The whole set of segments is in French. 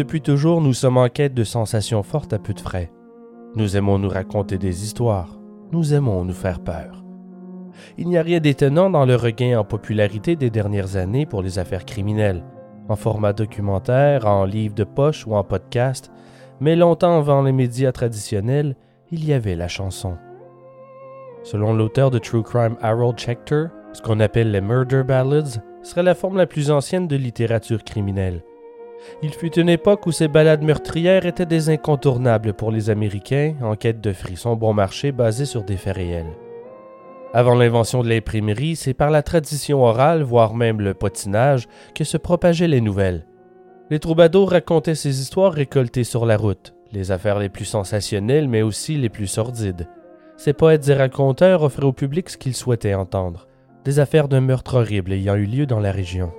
Depuis toujours, nous sommes en quête de sensations fortes à peu de frais. Nous aimons nous raconter des histoires. Nous aimons nous faire peur. Il n'y a rien d'étonnant dans le regain en popularité des dernières années pour les affaires criminelles, en format documentaire, en livre de poche ou en podcast, mais longtemps avant les médias traditionnels, il y avait la chanson. Selon l'auteur de True Crime Harold Schechter, ce qu'on appelle les Murder Ballads serait la forme la plus ancienne de littérature criminelle. Il fut une époque où ces ballades meurtrières étaient des incontournables pour les Américains en quête de frissons bon marché basés sur des faits réels. Avant l'invention de l'imprimerie, c'est par la tradition orale, voire même le potinage, que se propageaient les nouvelles. Les troubadours racontaient ces histoires récoltées sur la route, les affaires les plus sensationnelles mais aussi les plus sordides. Ces poètes et raconteurs offraient au public ce qu'ils souhaitaient entendre, des affaires d'un meurtre horrible ayant eu lieu dans la région.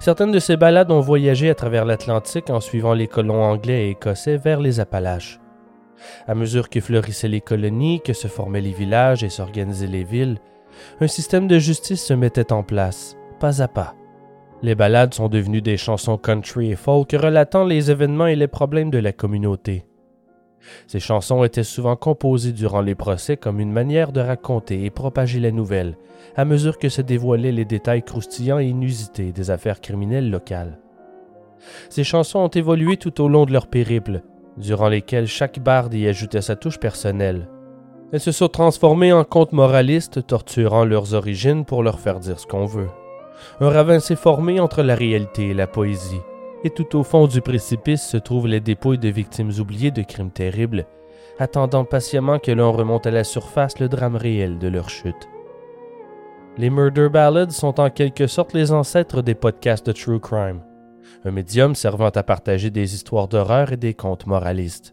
Certaines de ces balades ont voyagé à travers l'Atlantique en suivant les colons anglais et écossais vers les Appalaches. À mesure que fleurissaient les colonies, que se formaient les villages et s'organisaient les villes, un système de justice se mettait en place, pas à pas. Les ballades sont devenues des chansons country et folk relatant les événements et les problèmes de la communauté. Ces chansons étaient souvent composées durant les procès comme une manière de raconter et propager la nouvelle, à mesure que se dévoilaient les détails croustillants et inusités des affaires criminelles locales. Ces chansons ont évolué tout au long de leur périple, durant lesquels chaque barde y ajoutait sa touche personnelle. Elles se sont transformées en contes moralistes torturant leurs origines pour leur faire dire ce qu'on veut. Un ravin s'est formé entre la réalité et la poésie, et tout au fond du précipice se trouvent les dépouilles de victimes oubliées de crimes terribles, attendant patiemment que l'on remonte à la surface le drame réel de leur chute. Les Murder Ballads sont en quelque sorte les ancêtres des podcasts de True Crime, un médium servant à partager des histoires d'horreur et des contes moralistes.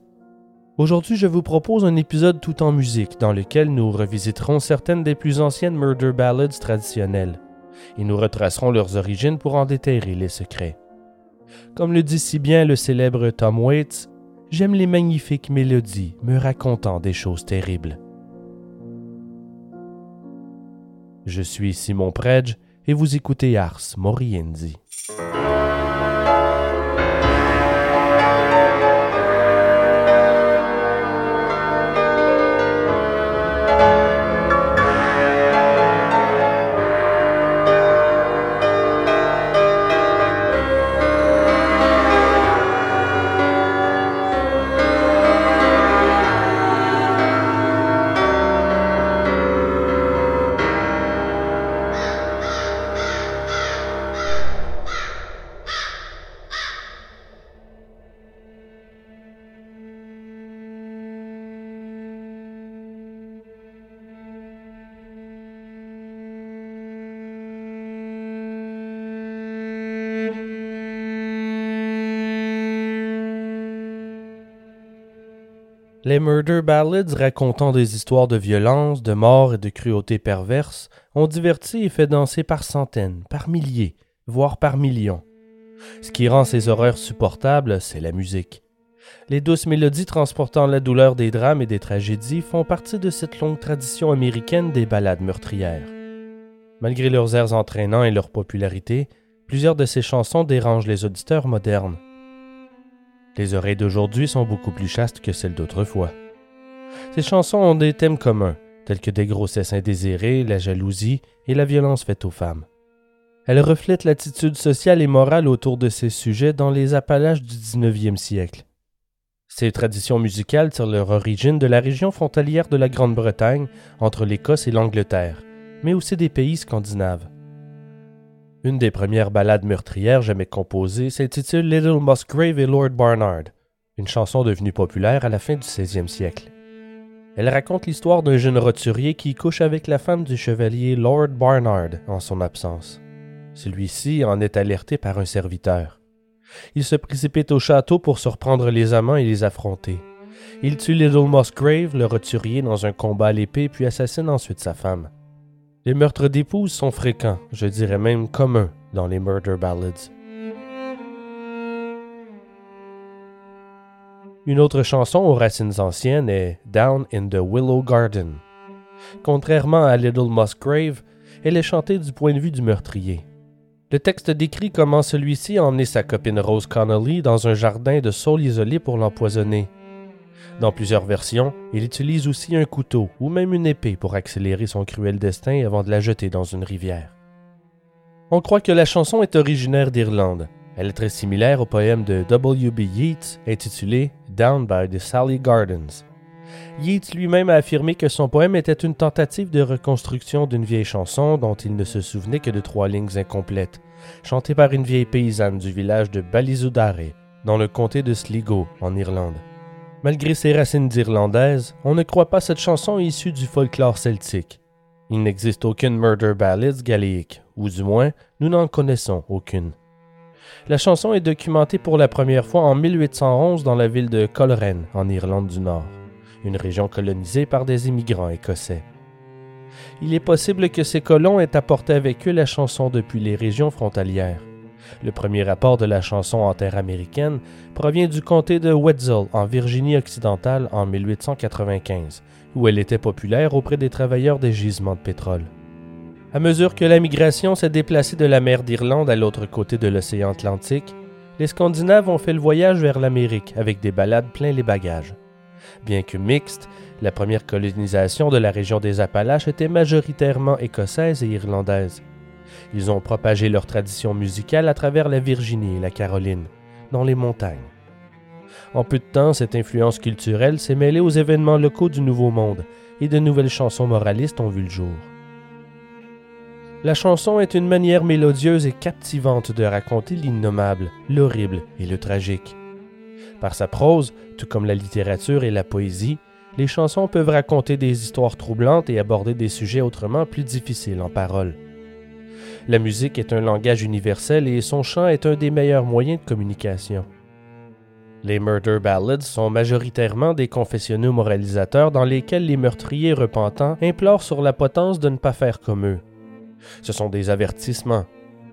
Aujourd'hui, je vous propose un épisode tout en musique dans lequel nous revisiterons certaines des plus anciennes Murder Ballads traditionnelles, et nous retracerons leurs origines pour en déterrer les secrets. Comme le dit si bien le célèbre Tom Waits, j'aime les magnifiques mélodies me racontant des choses terribles. Je suis Simon Predge et vous écoutez Ars Moriendi. Les Murder Ballads racontant des histoires de violence, de mort et de cruauté perverse ont diverti et fait danser par centaines, par milliers, voire par millions. Ce qui rend ces horreurs supportables, c'est la musique. Les douces mélodies transportant la douleur des drames et des tragédies font partie de cette longue tradition américaine des ballades meurtrières. Malgré leurs airs entraînants et leur popularité, plusieurs de ces chansons dérangent les auditeurs modernes. Les oreilles d'aujourd'hui sont beaucoup plus chastes que celles d'autrefois. Ces chansons ont des thèmes communs, tels que des grossesses indésirées, la jalousie et la violence faite aux femmes. Elles reflètent l'attitude sociale et morale autour de ces sujets dans les Appalaches du 19e siècle. Ces traditions musicales tirent leur origine de la région frontalière de la Grande-Bretagne, entre l'Écosse et l'Angleterre, mais aussi des pays scandinaves. Une des premières ballades meurtrières jamais composées s'intitule Little Musgrave et Lord Barnard, une chanson devenue populaire à la fin du 16e siècle. Elle raconte l'histoire d'un jeune roturier qui couche avec la femme du chevalier Lord Barnard en son absence. Celui-ci en est alerté par un serviteur. Il se précipite au château pour surprendre les amants et les affronter, Il tue Little Musgrave, le roturier, dans un combat à l'épée, puis assassine ensuite sa femme. Les meurtres d'épouses sont fréquents, je dirais même communs, dans les murder ballads. Une autre chanson aux racines anciennes est Down in the Willow Garden. Contrairement à Little Musgrave, elle est chantée du point de vue du meurtrier. Le texte décrit comment celui-ci a emmené sa copine Rose Connolly dans un jardin de saules isolé pour l'empoisonner. Dans plusieurs versions, il utilise aussi un couteau ou même une épée pour accélérer son cruel destin avant de la jeter dans une rivière. On croit que la chanson est originaire d'Irlande. Elle est très similaire au poème de W.B. Yeats intitulé Down by the Sally Gardens. Yeats lui-même a affirmé que son poème était une tentative de reconstruction d'une vieille chanson dont il ne se souvenait que de trois lignes incomplètes, chantée par une vieille paysanne du village de Balizudare, dans le comté de Sligo, en Irlande. Malgré ses racines irlandaises, on ne croit pas cette chanson issue du folklore celtique. Il n'existe aucune murder ballad galéique, ou du moins, nous n'en connaissons aucune. La chanson est documentée pour la première fois en 1811 dans la ville de Coleraine, en Irlande du Nord une région colonisée par des immigrants écossais. Il est possible que ces colons aient apporté avec eux la chanson depuis les régions frontalières. Le premier rapport de la chanson en terre américaine provient du comté de Wetzel, en Virginie occidentale, en 1895, où elle était populaire auprès des travailleurs des gisements de pétrole. À mesure que la migration s'est déplacée de la mer d'Irlande à l'autre côté de l'océan Atlantique, les Scandinaves ont fait le voyage vers l'Amérique avec des balades plein les bagages. Bien que mixte, la première colonisation de la région des Appalaches était majoritairement écossaise et irlandaise. Ils ont propagé leur tradition musicale à travers la Virginie et la Caroline, dans les montagnes. En peu de temps, cette influence culturelle s'est mêlée aux événements locaux du Nouveau Monde et de nouvelles chansons moralistes ont vu le jour. La chanson est une manière mélodieuse et captivante de raconter l'innommable, l'horrible et le tragique. Par sa prose, tout comme la littérature et la poésie, les chansons peuvent raconter des histoires troublantes et aborder des sujets autrement plus difficiles en paroles. La musique est un langage universel et son chant est un des meilleurs moyens de communication. Les murder ballads sont majoritairement des confessionnaux moralisateurs dans lesquels les meurtriers repentants implorent sur la potence de ne pas faire comme eux. Ce sont des avertissements.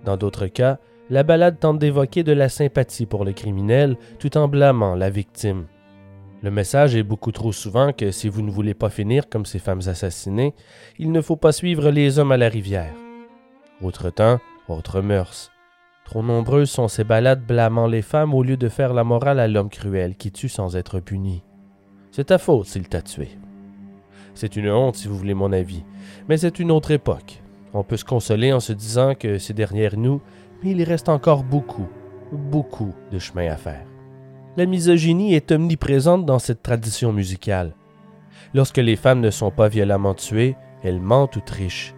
Dans d'autres cas, la ballade tente d'évoquer de la sympathie pour le criminel tout en blâmant la victime. Le message est beaucoup trop souvent que si vous ne voulez pas finir comme ces femmes assassinées, il ne faut pas suivre les hommes à la rivière. Autre temps, autre mœurs. Trop nombreuses sont ces ballades blâmant les femmes au lieu de faire la morale à l'homme cruel qui tue sans être puni. C'est ta faute s'il t'a tué. C'est une honte si vous voulez mon avis, mais c'est une autre époque. On peut se consoler en se disant que c'est derrière nous mais il reste encore beaucoup, beaucoup de chemin à faire. La misogynie est omniprésente dans cette tradition musicale. Lorsque les femmes ne sont pas violemment tuées, elles mentent ou trichent.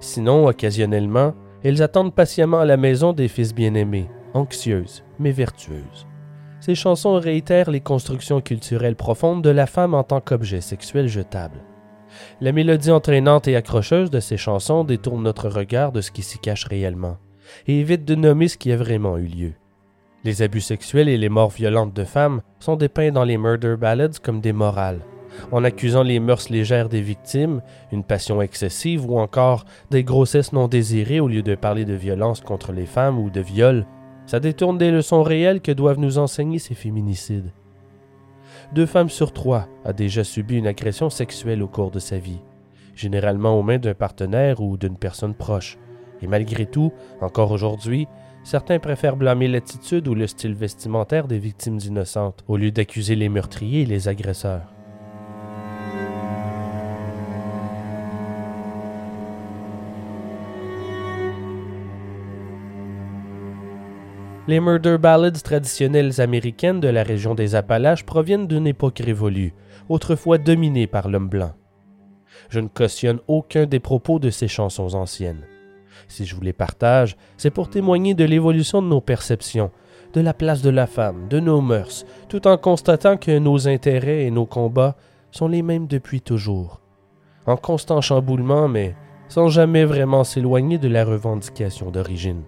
Sinon, occasionnellement, elles attendent patiemment à la maison des fils bien-aimés, anxieuses mais vertueuses. Ces chansons réitèrent les constructions culturelles profondes de la femme en tant qu'objet sexuel jetable. La mélodie entraînante et accrocheuse de ces chansons détourne notre regard de ce qui s'y cache réellement et évite de nommer ce qui a vraiment eu lieu. Les abus sexuels et les morts violentes de femmes sont dépeints dans les murder ballads comme des morales, en accusant les mœurs légères des victimes, une passion excessive ou encore des grossesses non désirées au lieu de parler de violence contre les femmes ou de viol. Ça détourne des leçons réelles que doivent nous enseigner ces féminicides. Deux femmes sur trois a déjà subi une agression sexuelle au cours de sa vie, généralement aux mains d'un partenaire ou d'une personne proche. Et malgré tout, encore aujourd'hui, certains préfèrent blâmer l'attitude ou le style vestimentaire des victimes innocentes, au lieu d'accuser les meurtriers et les agresseurs. Les murder ballads traditionnelles américaines de la région des Appalaches proviennent d'une époque révolue, autrefois dominée par l'homme blanc. Je ne cautionne aucun des propos de ces chansons anciennes. Si je vous les partage, c'est pour témoigner de l'évolution de nos perceptions, de la place de la femme, de nos mœurs, tout en constatant que nos intérêts et nos combats sont les mêmes depuis toujours. En constant chamboulement, mais sans jamais vraiment s'éloigner de la revendication d'origine.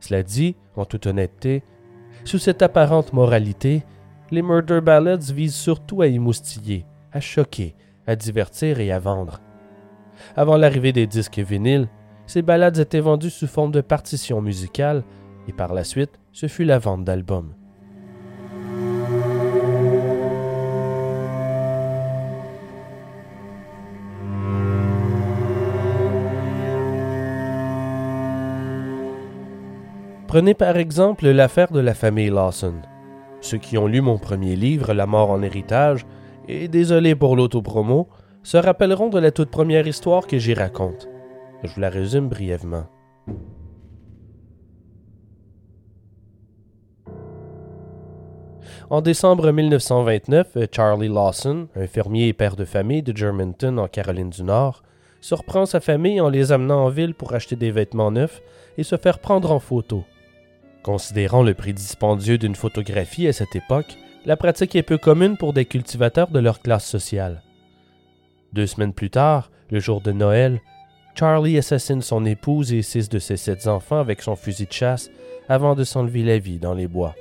Cela dit, en toute honnêteté, sous cette apparente moralité, les murder ballads visent surtout à émoustiller, à choquer, à divertir et à vendre. Avant l'arrivée des disques vinyles, ces ballades étaient vendues sous forme de partitions musicales et par la suite, ce fut la vente d'albums. Prenez par exemple l'affaire de la famille Lawson. Ceux qui ont lu mon premier livre, La mort en héritage, et désolé pour l'autopromo, se rappelleront de la toute première histoire que j'y raconte. Je vous la résume brièvement. En décembre 1929, Charlie Lawson, un fermier et père de famille de Germantown en Caroline du Nord, surprend sa famille en les amenant en ville pour acheter des vêtements neufs et se faire prendre en photo. Considérant le prix dispendieux d'une photographie à cette époque, la pratique est peu commune pour des cultivateurs de leur classe sociale. Deux semaines plus tard, le jour de Noël, Charlie assassine son épouse et six de ses sept enfants avec son fusil de chasse avant de s'enlever la vie dans les bois.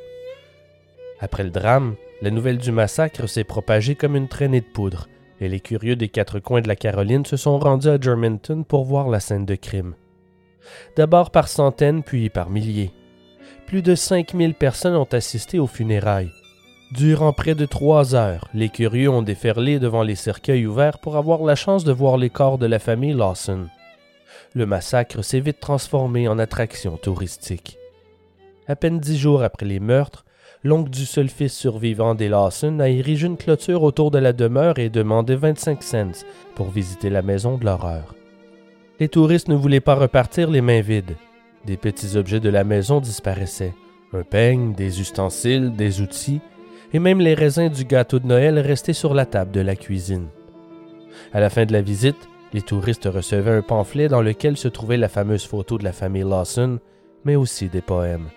Après le drame, la nouvelle du massacre s'est propagée comme une traînée de poudre, et les curieux des quatre coins de la Caroline se sont rendus à Germantown pour voir la scène de crime. D'abord par centaines, puis par milliers plus de 5000 personnes ont assisté aux funérailles. Durant près de trois heures, les curieux ont déferlé devant les cercueils ouverts pour avoir la chance de voir les corps de la famille Lawson. Le massacre s'est vite transformé en attraction touristique. À peine dix jours après les meurtres, l'oncle du seul fils survivant des Lawson a érigé une clôture autour de la demeure et demandé 25 cents pour visiter la maison de l'horreur. Les touristes ne voulaient pas repartir les mains vides. Des petits objets de la maison disparaissaient. Un peigne, des ustensiles, des outils, et même les raisins du gâteau de Noël restaient sur la table de la cuisine. À la fin de la visite, les touristes recevaient un pamphlet dans lequel se trouvait la fameuse photo de la famille Lawson, mais aussi des poèmes.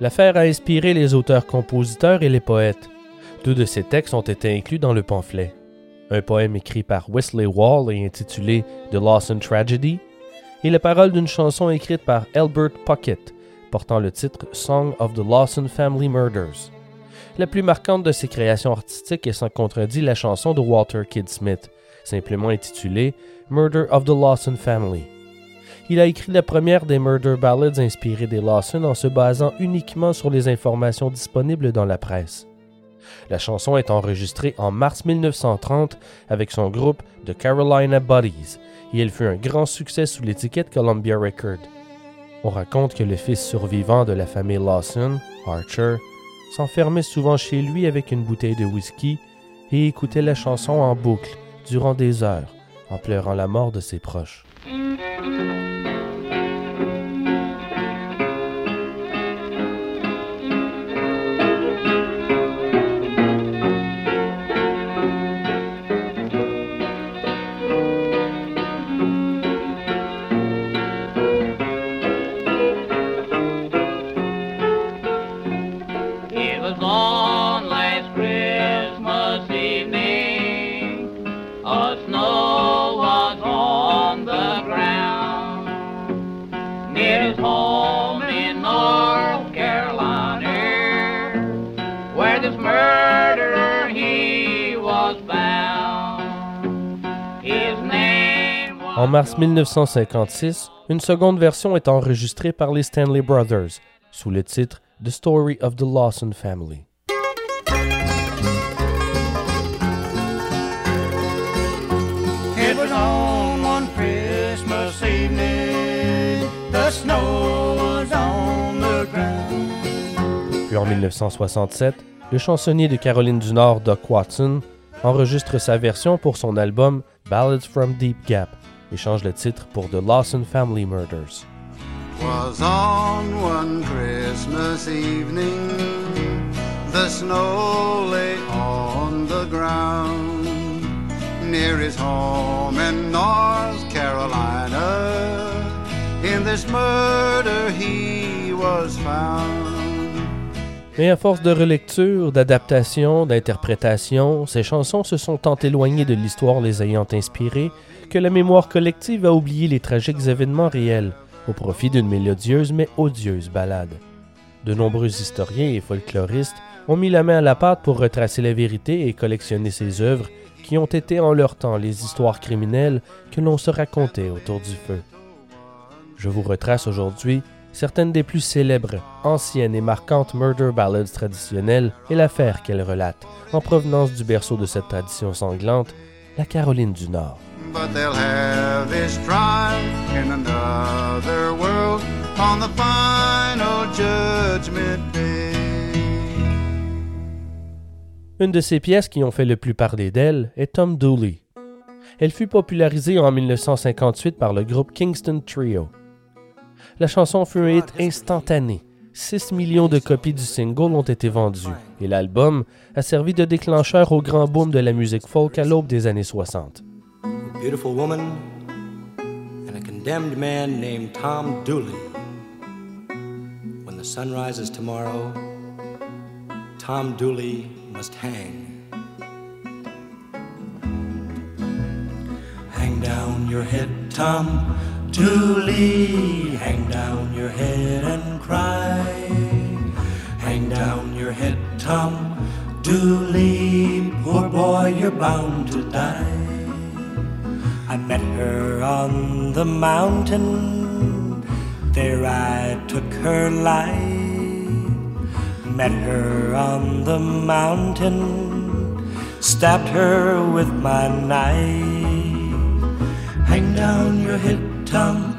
L'affaire a inspiré les auteurs-compositeurs et les poètes. Deux de ces textes ont été inclus dans le pamphlet. Un poème écrit par Wesley Wall et intitulé The Lawson Tragedy, et les paroles d'une chanson écrite par Albert Puckett, portant le titre Song of the Lawson Family Murders. La plus marquante de ses créations artistiques est sans contredit la chanson de Walter Kidd Smith, simplement intitulée Murder of the Lawson Family. Il a écrit la première des murder ballads inspirées des Lawson en se basant uniquement sur les informations disponibles dans la presse. La chanson est enregistrée en mars 1930 avec son groupe The Carolina Buddies et elle fut un grand succès sous l'étiquette Columbia Record. On raconte que le fils survivant de la famille Lawson, Archer, s'enfermait souvent chez lui avec une bouteille de whisky et écoutait la chanson en boucle durant des heures en pleurant la mort de ses proches. Mars 1956, une seconde version est enregistrée par les Stanley Brothers sous le titre The Story of the Lawson Family. Puis en 1967, le chansonnier de Caroline du Nord, Doc Watson, enregistre sa version pour son album Ballads from Deep Gap et change le titre pour The Lawson Family Murders. Was on one Christmas evening, the snow lay on the ground near his home in North Carolina. In this murder he was found. Mais à force de relecture, d'adaptation, d'interprétation, ces chansons se sont tant éloignées de l'histoire les ayant inspirées que la mémoire collective a oublié les tragiques événements réels au profit d'une mélodieuse mais odieuse ballade. De nombreux historiens et folkloristes ont mis la main à la pâte pour retracer la vérité et collectionner ces œuvres qui ont été en leur temps les histoires criminelles que l'on se racontait autour du feu. Je vous retrace aujourd'hui certaines des plus célèbres, anciennes et marquantes murder ballads traditionnelles et l'affaire qu'elles relatent, en provenance du berceau de cette tradition sanglante, la Caroline du Nord. But they'll have this trial in another world on the final judgment day. Une de ces pièces qui ont fait le plus parler d'elle est Tom Dooley. Elle fut popularisée en 1958 par le groupe Kingston Trio. La chanson fut un hit instantané. 6 millions de copies du single ont été vendues et l'album a servi de déclencheur au grand boom de la musique folk à l'aube des années 60. Beautiful woman and a condemned man named Tom Dooley. When the sun rises tomorrow, Tom Dooley must hang. Hang down your head, Tom Dooley. Hang down your head and cry. Hang down your head, Tom Dooley. Poor boy, you're bound to die. I met her on the mountain. There I took her life. Met her on the mountain. Stabbed her with my knife. Hang down your head, Tom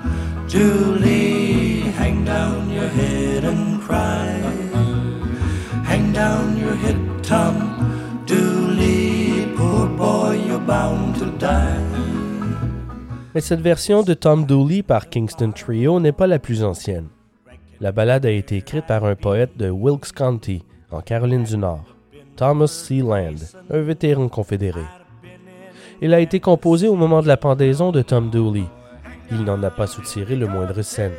Julie. Hang down your head and cry. Hang down your head, Tom Dooley. Poor boy, you're bound to die. Mais cette version de Tom Dooley par Kingston Trio n'est pas la plus ancienne. La ballade a été écrite par un poète de Wilkes County, en Caroline du Nord, Thomas C. Land, un vétéran confédéré. Il a été composé au moment de la pendaison de Tom Dooley. Il n'en a pas soutiré le moindre scène,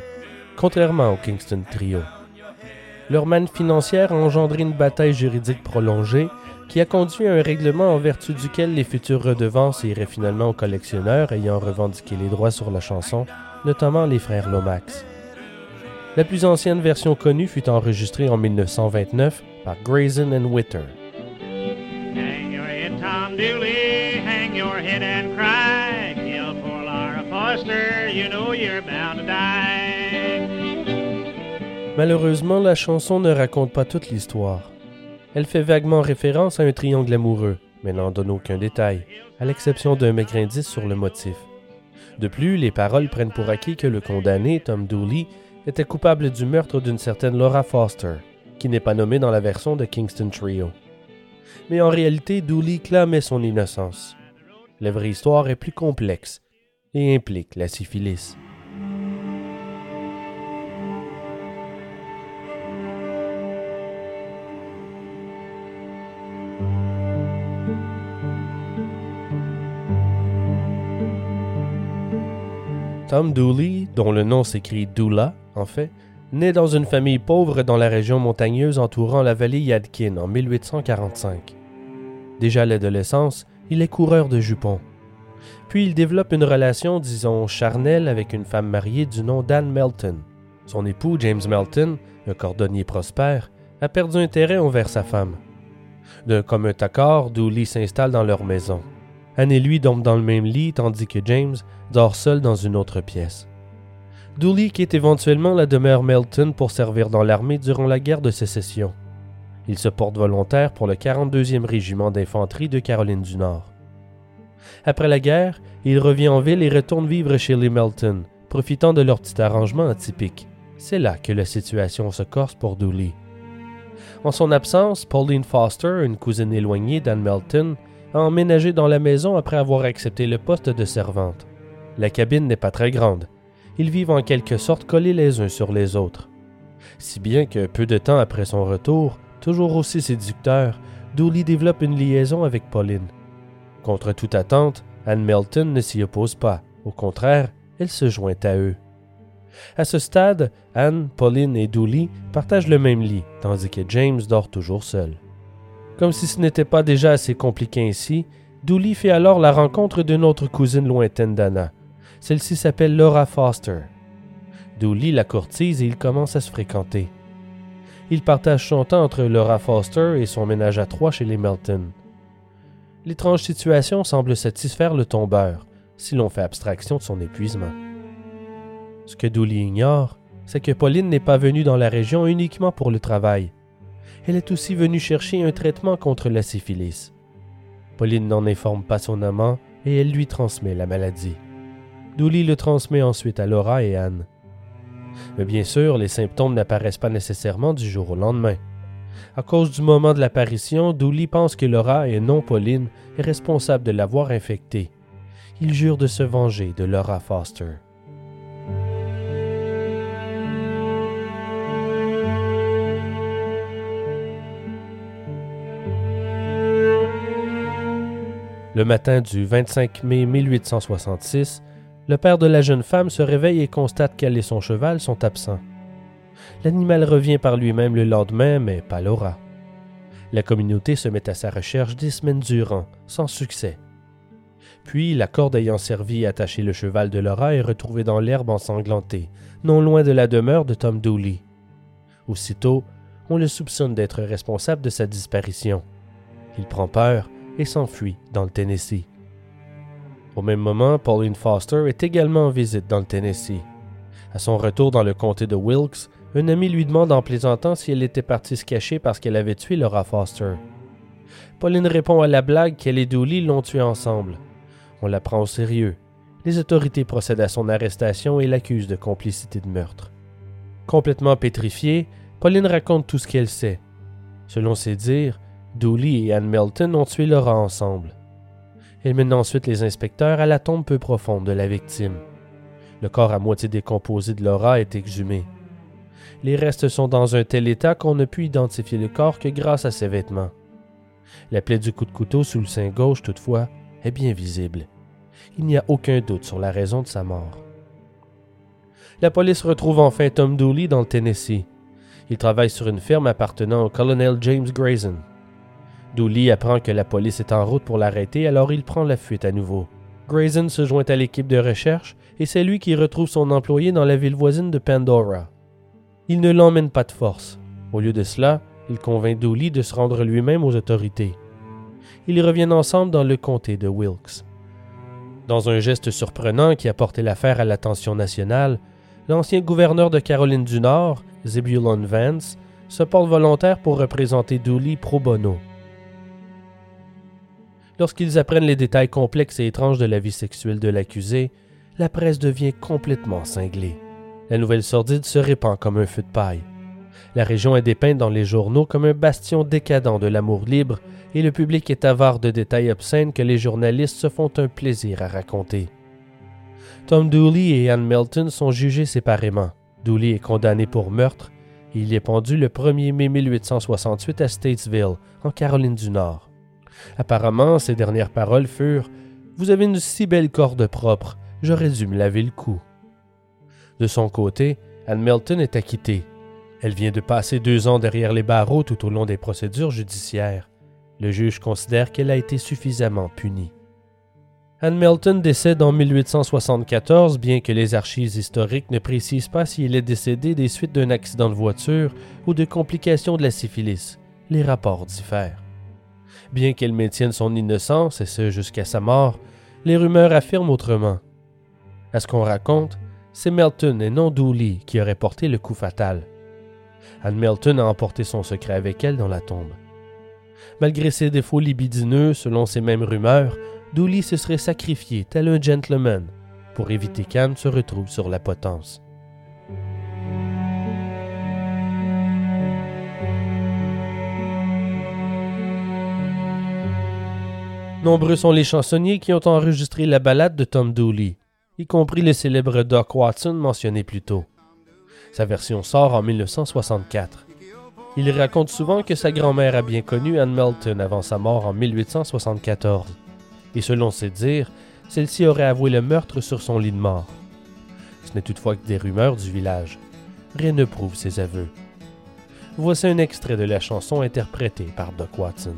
contrairement au Kingston Trio. Leur manne financière a engendré une bataille juridique prolongée qui a conduit à un règlement en vertu duquel les futures redevances iraient finalement aux collectionneurs ayant revendiqué les droits sur la chanson, notamment les frères Lomax. La plus ancienne version connue fut enregistrée en 1929 par Grayson and Witter. Hang your head, Tom Dooley, hang your head and cry. Kill poor Laura Foster, you know you're bound to die. Malheureusement, la chanson ne raconte pas toute l'histoire. Elle fait vaguement référence à un triangle amoureux, mais n'en donne aucun détail, à l'exception d'un maigre indice sur le motif. De plus, les paroles prennent pour acquis que le condamné, Tom Dooley, était coupable du meurtre d'une certaine Laura Foster, qui n'est pas nommée dans la version de Kingston Trio. Mais en réalité, Dooley clamait son innocence. La vraie histoire est plus complexe et implique la syphilis. Tom Dooley, dont le nom s'écrit Doula, en fait, naît dans une famille pauvre dans la région montagneuse entourant la vallée Yadkin en 1845. Déjà à l'adolescence, il est coureur de jupons. Puis il développe une relation, disons, charnelle avec une femme mariée du nom d'Anne Melton. Son époux, James Melton, un cordonnier prospère, a perdu intérêt envers sa femme. D'un commun accord, Dooley s'installe dans leur maison. Anne et lui dorment dans le même lit tandis que James dort seul dans une autre pièce. Dooley quitte éventuellement la demeure Melton pour servir dans l'armée durant la guerre de sécession. Il se porte volontaire pour le 42e régiment d'infanterie de Caroline du Nord. Après la guerre, il revient en ville et retourne vivre chez les Melton, profitant de leur petit arrangement atypique. C'est là que la situation se corse pour Dooley. En son absence, Pauline Foster, une cousine éloignée d'Anne Melton, a emménagé dans la maison après avoir accepté le poste de servante. La cabine n'est pas très grande. Ils vivent en quelque sorte collés les uns sur les autres. Si bien que peu de temps après son retour, toujours aussi séducteur, Dooley développe une liaison avec Pauline. Contre toute attente, Anne Melton ne s'y oppose pas. Au contraire, elle se joint à eux. À ce stade, Anne, Pauline et Dooley partagent le même lit, tandis que James dort toujours seul. Comme si ce n'était pas déjà assez compliqué ainsi, Dooley fait alors la rencontre d'une autre cousine lointaine d'Anna. Celle-ci s'appelle Laura Foster. Dooley la courtise et ils commencent à se fréquenter. Il partage son temps entre Laura Foster et son ménage à trois chez les Melton. L'étrange situation semble satisfaire le tombeur, si l'on fait abstraction de son épuisement. Ce que Dooley ignore, c'est que Pauline n'est pas venue dans la région uniquement pour le travail. Elle est aussi venue chercher un traitement contre la syphilis. Pauline n'en informe pas son amant et elle lui transmet la maladie. Dooley le transmet ensuite à Laura et Anne. Mais bien sûr, les symptômes n'apparaissent pas nécessairement du jour au lendemain. À cause du moment de l'apparition, Dooley pense que Laura et non Pauline est responsable de l'avoir infectée. Il jure de se venger de Laura Foster. Le matin du 25 mai 1866, le père de la jeune femme se réveille et constate qu'elle et son cheval sont absents. L'animal revient par lui-même le lendemain, mais pas Laura. La communauté se met à sa recherche des semaines durant, sans succès. Puis, la corde ayant servi à attacher le cheval de Laura est retrouvée dans l'herbe ensanglantée, non loin de la demeure de Tom Dooley. Aussitôt, on le soupçonne d'être responsable de sa disparition. Il prend peur et s'enfuit dans le Tennessee. Au même moment, Pauline Foster est également en visite dans le Tennessee. À son retour dans le comté de Wilkes, un ami lui demande en plaisantant si elle était partie se cacher parce qu'elle avait tué Laura Foster. Pauline répond à la blague qu'elle et Dooley l'ont tuée ensemble. On la prend au sérieux. Les autorités procèdent à son arrestation et l'accusent de complicité de meurtre. Complètement pétrifiée, Pauline raconte tout ce qu'elle sait. Selon ses dires, Dooley et Anne Melton ont tué Laura ensemble. Elle mène ensuite les inspecteurs à la tombe peu profonde de la victime. Le corps à moitié décomposé de Laura est exhumé. Les restes sont dans un tel état qu'on ne peut identifier le corps que grâce à ses vêtements. La plaie du coup de couteau sous le sein gauche, toutefois, est bien visible. Il n'y a aucun doute sur la raison de sa mort. La police retrouve enfin Tom Dooley dans le Tennessee. Il travaille sur une ferme appartenant au colonel James Grayson. Dooley apprend que la police est en route pour l'arrêter, alors il prend la fuite à nouveau. Grayson se joint à l'équipe de recherche et c'est lui qui retrouve son employé dans la ville voisine de Pandora. Il ne l'emmène pas de force. Au lieu de cela, il convainc Dooley de se rendre lui-même aux autorités. Ils reviennent ensemble dans le comté de Wilkes. Dans un geste surprenant qui a porté l'affaire à l'attention nationale, l'ancien gouverneur de Caroline du Nord, Zebulon Vance, se porte volontaire pour représenter Dooley pro bono. Lorsqu'ils apprennent les détails complexes et étranges de la vie sexuelle de l'accusé, la presse devient complètement cinglée. La nouvelle sordide se répand comme un feu de paille. La région est dépeinte dans les journaux comme un bastion décadent de l'amour libre et le public est avare de détails obscènes que les journalistes se font un plaisir à raconter. Tom Dooley et Anne Melton sont jugés séparément. Dooley est condamné pour meurtre et il est pendu le 1er mai 1868 à Statesville, en Caroline du Nord. Apparemment, ses dernières paroles furent Vous avez une si belle corde propre, j'aurais dû me laver le cou. De son côté, Anne Melton est acquittée. Elle vient de passer deux ans derrière les barreaux tout au long des procédures judiciaires. Le juge considère qu'elle a été suffisamment punie. Anne Melton décède en 1874, bien que les archives historiques ne précisent pas si elle est décédée des suites d'un accident de voiture ou de complications de la syphilis. Les rapports diffèrent. Bien qu'elle maintienne son innocence, et ce jusqu'à sa mort, les rumeurs affirment autrement. À ce qu'on raconte, c'est Melton et non Dooley qui aurait porté le coup fatal. Anne Melton a emporté son secret avec elle dans la tombe. Malgré ses défauts libidineux, selon ces mêmes rumeurs, Dooley se serait sacrifié tel un gentleman pour éviter qu'Anne se retrouve sur la potence. Nombreux sont les chansonniers qui ont enregistré la ballade de Tom Dooley, y compris le célèbre Doc Watson mentionné plus tôt. Sa version sort en 1964. Il raconte souvent que sa grand-mère a bien connu Anne Melton avant sa mort en 1874. Et selon ses dires, celle-ci aurait avoué le meurtre sur son lit de mort. Ce n'est toutefois que des rumeurs du village. Rien ne prouve ses aveux. Voici un extrait de la chanson interprétée par Doc Watson.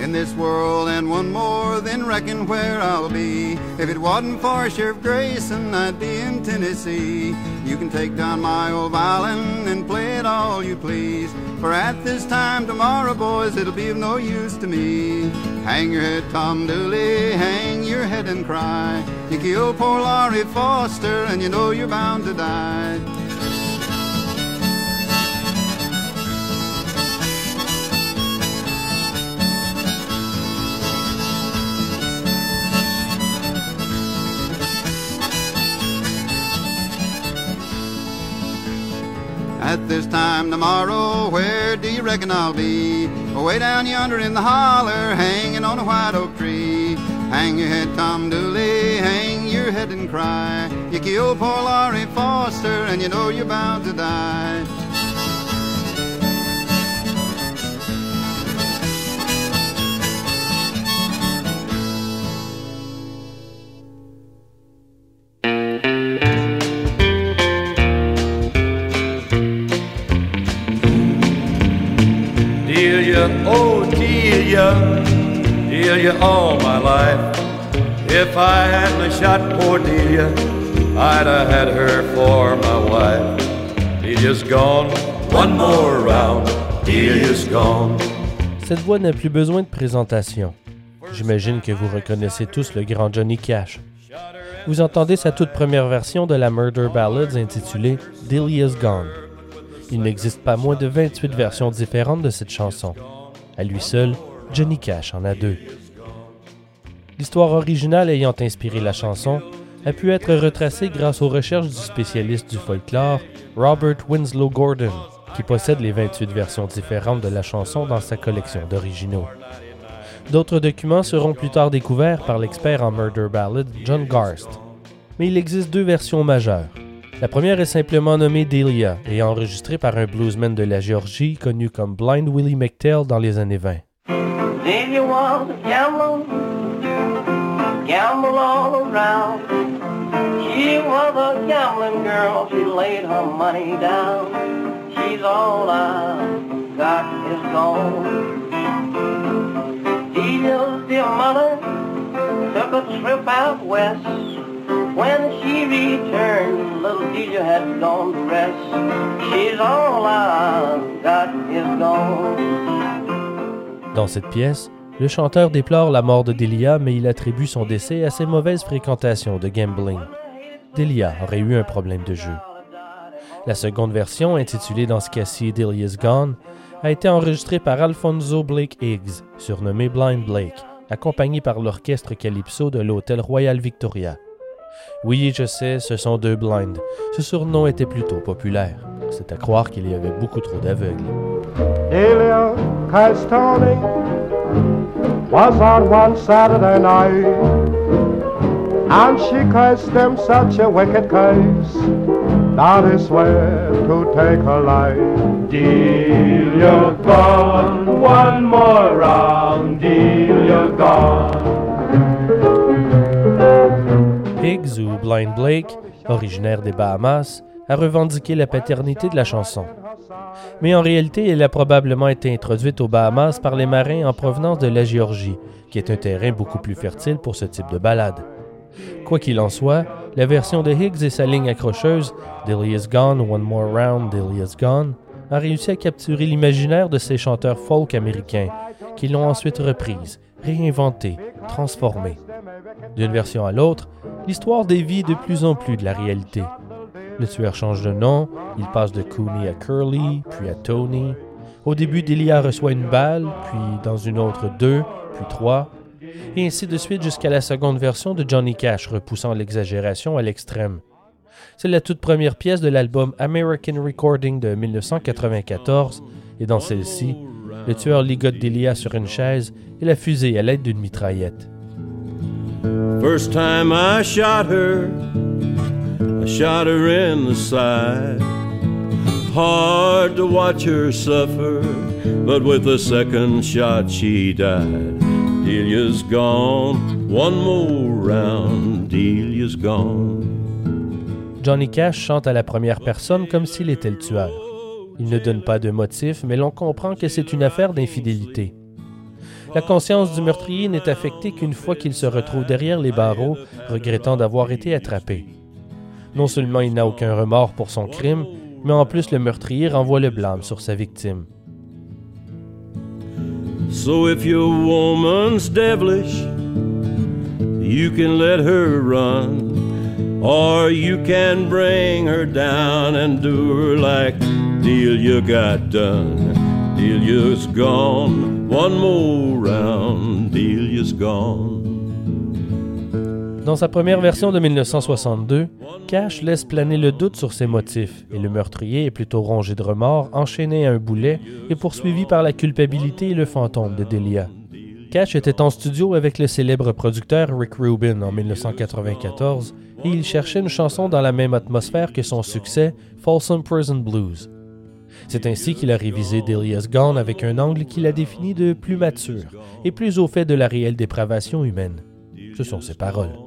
In this world and one more, then reckon where I'll be. If it wasn't for Sheriff Grayson, I'd be in Tennessee. You can take down my old violin and play it all you please. For at this time tomorrow, boys, it'll be of no use to me. Hang your head, Tom Dooley, hang your head and cry. You killed poor Laurie Foster, and you know you're bound to die. At this time tomorrow, where do you reckon I'll be? Way down yonder in the holler, hanging on a white oak tree. Hang your head, Tom Dooley, hang your head and cry. You killed poor Laurie Foster, and you know you're bound to die. Delia all my life. If I hadn't shot poor Delia, I'd have had her for my wife. Delia's gone, one more round, Delia's gone. Cette voix n'a plus besoin de présentation. J'imagine que vous reconnaissez tous le grand Johnny Cash. Vous entendez sa toute première version de la Murder Ballads intitulée Delia's Gone. Il n'existe pas moins de 28 versions différentes de cette chanson. À lui seul, Johnny Cash en a deux. L'histoire originale ayant inspiré la chanson a pu être retracée grâce aux recherches du spécialiste du folklore Robert Winslow Gordon, qui possède les 28 versions différentes de la chanson dans sa collection d'originaux. D'autres documents seront plus tard découverts par l'expert en murder ballad John Garst. Mais il existe deux versions majeures. La première est simplement nommée Delia et enregistrée par un bluesman de la Géorgie connu comme Blind Willie McTell dans les années 20. Gamble all around. She was a gambling girl, she laid her money down. She's all I got is gone. Dear mother took a trip out west. When she returned, little had gone to rest. She's all I got is gone. Dans cette pièce, le chanteur déplore la mort de Delia, mais il attribue son décès à ses mauvaises fréquentations de gambling. Delia aurait eu un problème de jeu. La seconde version, intitulée dans ce cas-ci Delia's Gone, a été enregistrée par Alfonso Blake Higgs, surnommé Blind Blake, accompagné par l'orchestre Calypso de l'Hôtel Royal Victoria. Oui, je sais, ce sont deux blinds. Ce surnom était plutôt populaire. C'est à croire qu'il y avait beaucoup trop d'aveugles. Delia Castoni was on one Saturday night, and she cursed them such a wicked curse that he swore to take her life. Delia gone, one more round, Delia gone. Higgs ou Blind Blake, originaire des Bahamas, a revendiqué la paternité de la chanson. Mais en réalité, elle a probablement été introduite aux Bahamas par les marins en provenance de la Géorgie, qui est un terrain beaucoup plus fertile pour ce type de balade. Quoi qu'il en soit, la version de Higgs et sa ligne accrocheuse Delia's Gone, One More Round, Delia's Gone a réussi à capturer l'imaginaire de ces chanteurs folk américains, qui l'ont ensuite reprise, réinventée, transformée. D'une version à l'autre, l'histoire dévie de plus en plus de la réalité. Le tueur change de nom, il passe de Cooney à Curly, puis à Tony. Au début, Delia reçoit une balle, puis dans une autre deux, puis trois, et ainsi de suite jusqu'à la seconde version de Johnny Cash, repoussant l'exagération à l'extrême. C'est la toute première pièce de l'album American Recording de 1994, et dans celle-ci, le tueur ligote Delia sur une chaise et la fusée à l'aide d'une mitraillette. First time I shot her, Shot her in the side. Hard to watch her suffer, but with the second shot she died. Gone, one more round, gone. Johnny Cash chante à la première personne comme s'il était le tueur. Il ne donne pas de motif, mais l'on comprend que c'est une affaire d'infidélité. La conscience du meurtrier n'est affectée qu'une fois qu'il se retrouve derrière les barreaux, regrettant d'avoir été attrapé. Non seulement il n'a aucun remords pour son crime, mais en plus le meurtrier renvoie le blâme sur sa victime. So if your woman's devilish, you can let her run. Or you can bring her down and do her like Delia got done. Delia's gone, one more round, Delia's gone. Dans sa première version de 1962, Cash laisse planer le doute sur ses motifs et le meurtrier est plutôt rongé de remords, enchaîné à un boulet et poursuivi par la culpabilité et le fantôme de Delia. Cash était en studio avec le célèbre producteur Rick Rubin en 1994 et il cherchait une chanson dans la même atmosphère que son succès Folsom Prison Blues. C'est ainsi qu'il a révisé Delia's Gone avec un angle qu'il a défini de plus mature et plus au fait de la réelle dépravation humaine. Ce sont ses paroles.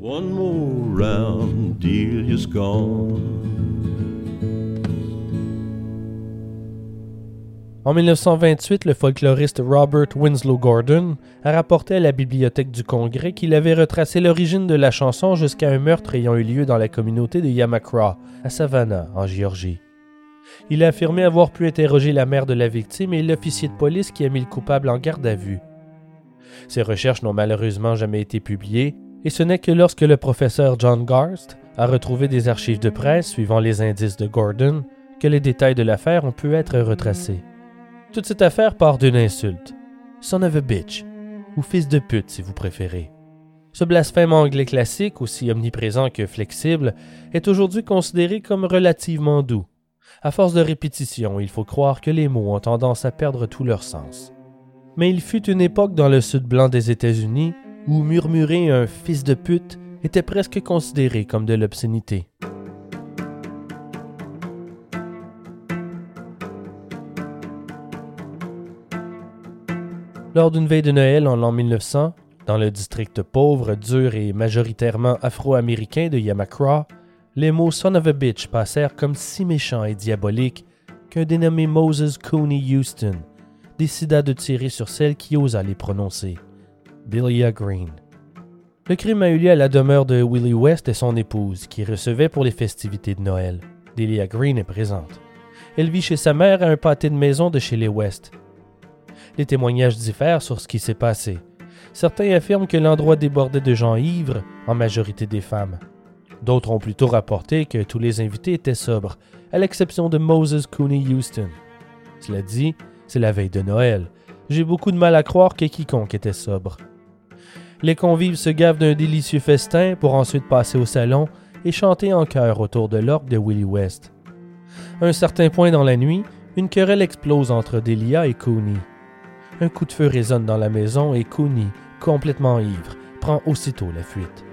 One more round, gone. En 1928, le folkloriste Robert Winslow Gordon a rapporté à la Bibliothèque du Congrès qu'il avait retracé l'origine de la chanson jusqu'à un meurtre ayant eu lieu dans la communauté de Yamakra, à Savannah, en Géorgie. Il a affirmé avoir pu interroger la mère de la victime et l'officier de police qui a mis le coupable en garde à vue. Ces recherches n'ont malheureusement jamais été publiées, et ce n'est que lorsque le professeur John Garst a retrouvé des archives de presse suivant les indices de Gordon que les détails de l'affaire ont pu être retracés. Toute cette affaire part d'une insulte. Son of a bitch, ou fils de pute si vous préférez. Ce blasphème anglais classique, aussi omniprésent que flexible, est aujourd'hui considéré comme relativement doux. À force de répétition, il faut croire que les mots ont tendance à perdre tout leur sens. Mais il fut une époque dans le sud blanc des États-Unis où murmurer un fils de pute était presque considéré comme de l'obscénité. Lors d'une veille de Noël en l'an 1900, dans le district pauvre, dur et majoritairement afro-américain de Yamakra, les mots son of a bitch passèrent comme si méchants et diaboliques qu'un dénommé Moses Cooney Houston décida de tirer sur celle qui osa les prononcer. Delia Green. Le crime a eu lieu à la demeure de Willie West et son épouse, qui recevait pour les festivités de Noël. Delia Green est présente. Elle vit chez sa mère à un pâté de maison de chez les West. Les témoignages diffèrent sur ce qui s'est passé. Certains affirment que l'endroit débordait de gens ivres, en majorité des femmes. D'autres ont plutôt rapporté que tous les invités étaient sobres, à l'exception de Moses Cooney Houston. Cela dit, c'est la veille de Noël. J'ai beaucoup de mal à croire que quiconque était sobre. Les convives se gavent d'un délicieux festin pour ensuite passer au salon et chanter en chœur autour de l'orgue de Willie West. À un certain point dans la nuit, une querelle explose entre Delia et Cooney. Un coup de feu résonne dans la maison et Cooney, complètement ivre, prend aussitôt la fuite.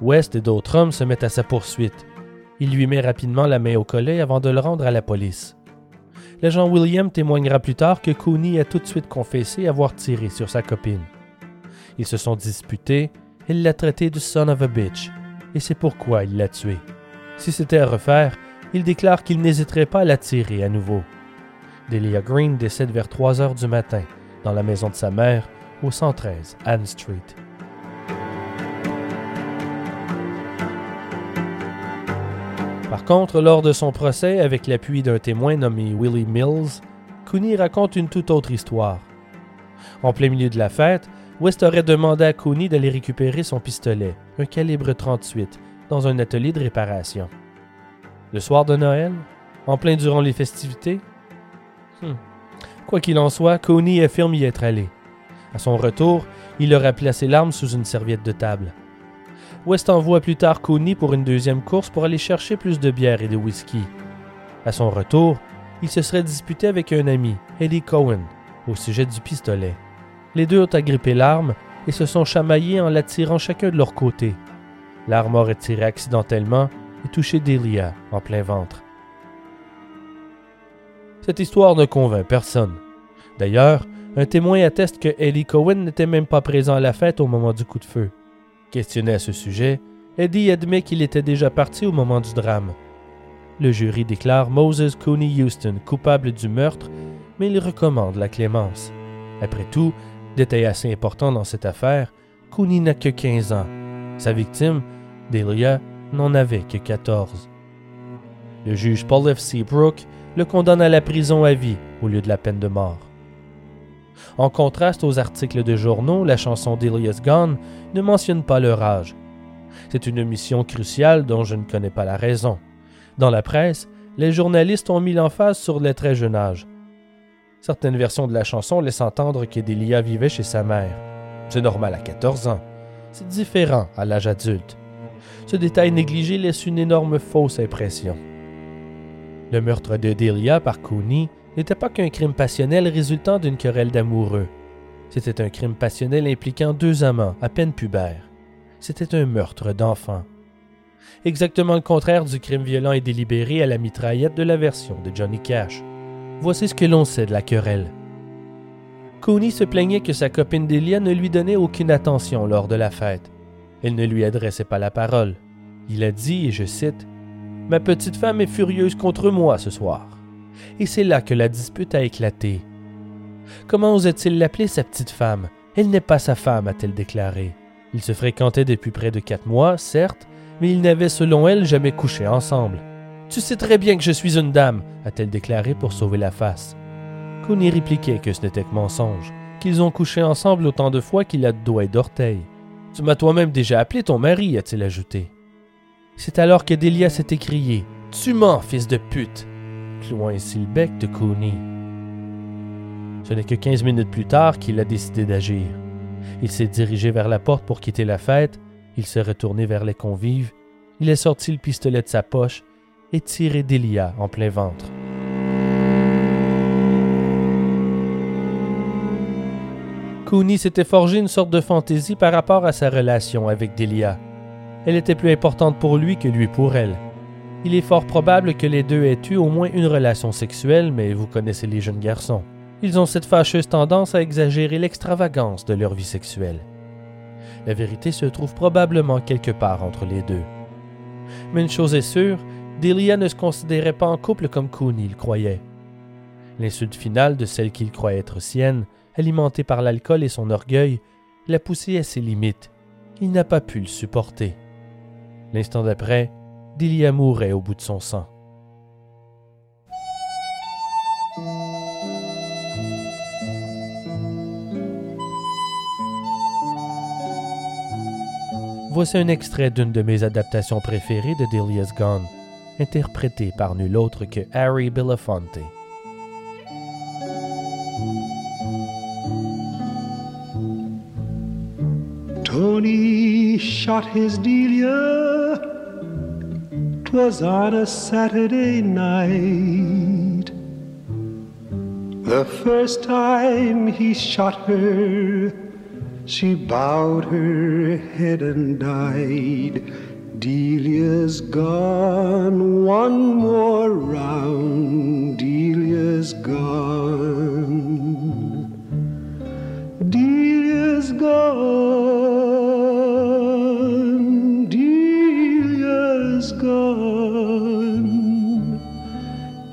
West et d'autres hommes se mettent à sa poursuite. Il lui met rapidement la main au collet avant de le rendre à la police. L'agent William témoignera plus tard que Cooney a tout de suite confessé avoir tiré sur sa copine. Ils se sont disputés, il l'a traité de son of a bitch, et c'est pourquoi il l'a tué. Si c'était à refaire, il déclare qu'il n'hésiterait pas à la tirer à nouveau. Delia Green décède vers 3 heures du matin, dans la maison de sa mère, au 113 Anne Street. Par contre, lors de son procès, avec l'appui d'un témoin nommé Willie Mills, Cooney raconte une toute autre histoire. En plein milieu de la fête, West aurait demandé à Cooney d'aller récupérer son pistolet, un calibre 38, dans un atelier de réparation. Le soir de Noël, en plein durant les festivités, Hmm. Quoi qu'il en soit, Cooney affirme y être allé. À son retour, il aurait placé l'arme sous une serviette de table. West envoie plus tard Cooney pour une deuxième course pour aller chercher plus de bière et de whisky. À son retour, il se serait disputé avec un ami, Eddie Cohen, au sujet du pistolet. Les deux ont agrippé l'arme et se sont chamaillés en la tirant chacun de leur côté. L'arme aurait tiré accidentellement et touché Delia en plein ventre. Cette histoire ne convainc personne. D'ailleurs, un témoin atteste que Eddie Cohen n'était même pas présent à la fête au moment du coup de feu. Questionné à ce sujet, Eddie admet qu'il était déjà parti au moment du drame. Le jury déclare Moses Cooney Houston coupable du meurtre, mais il recommande la clémence. Après tout, détail assez important dans cette affaire, Cooney n'a que 15 ans. Sa victime, Delia, n'en avait que 14. Le juge Paul F. Seabrook le condamne à la prison à vie au lieu de la peine de mort. En contraste aux articles de journaux, la chanson Delia's Gone ne mentionne pas leur âge. C'est une mission cruciale dont je ne connais pas la raison. Dans la presse, les journalistes ont mis l'emphase sur le très jeune âge. Certaines versions de la chanson laissent entendre que Delia vivait chez sa mère. C'est normal à 14 ans. C'est différent à l'âge adulte. Ce détail négligé laisse une énorme fausse impression. Le meurtre de Delia par Cooney n'était pas qu'un crime passionnel résultant d'une querelle d'amoureux. C'était un crime passionnel impliquant deux amants à peine pubères. C'était un meurtre d'enfant. Exactement le contraire du crime violent et délibéré à la mitraillette de la version de Johnny Cash. Voici ce que l'on sait de la querelle. Cooney se plaignait que sa copine Delia ne lui donnait aucune attention lors de la fête. Elle ne lui adressait pas la parole. Il a dit, et je cite, Ma petite femme est furieuse contre moi ce soir. Et c'est là que la dispute a éclaté. Comment osait-il l'appeler sa petite femme? Elle n'est pas sa femme, a-t-elle déclaré. Ils se fréquentaient depuis près de quatre mois, certes, mais ils n'avaient selon elle jamais couché ensemble. Tu sais très bien que je suis une dame, a-t-elle déclaré pour sauver la face. Cooney répliquait que ce n'était que mensonge, qu'ils ont couché ensemble autant de fois qu'il a de doigts et d'orteils. Tu m'as toi-même déjà appelé ton mari, a-t-il ajouté. C'est alors que Delia s'est écrié Tu mens, fils de pute clouant ainsi le bec de Cooney. Ce n'est que quinze minutes plus tard qu'il a décidé d'agir. Il s'est dirigé vers la porte pour quitter la fête, il s'est retourné vers les convives, il a sorti le pistolet de sa poche et tiré Delia en plein ventre. Cooney s'était forgé une sorte de fantaisie par rapport à sa relation avec Delia. Elle était plus importante pour lui que lui pour elle. Il est fort probable que les deux aient eu au moins une relation sexuelle, mais vous connaissez les jeunes garçons. Ils ont cette fâcheuse tendance à exagérer l'extravagance de leur vie sexuelle. La vérité se trouve probablement quelque part entre les deux. Mais une chose est sûre, Delia ne se considérait pas en couple comme Cooney le croyait. L'insulte finale de celle qu'il croyait être sienne, alimentée par l'alcool et son orgueil, l'a poussé à ses limites. Il n'a pas pu le supporter. L'instant d'après, Delia mourait au bout de son sang. Voici un extrait d'une de mes adaptations préférées de Delia's Gone, interprétée par nul autre que Harry Belafonte. Tony shot his Delia. 'Twas on a Saturday night. The first time he shot her, she bowed her head and died. Delia's gone, one more round. Delia's gone. Delia's gone. Delia's gone.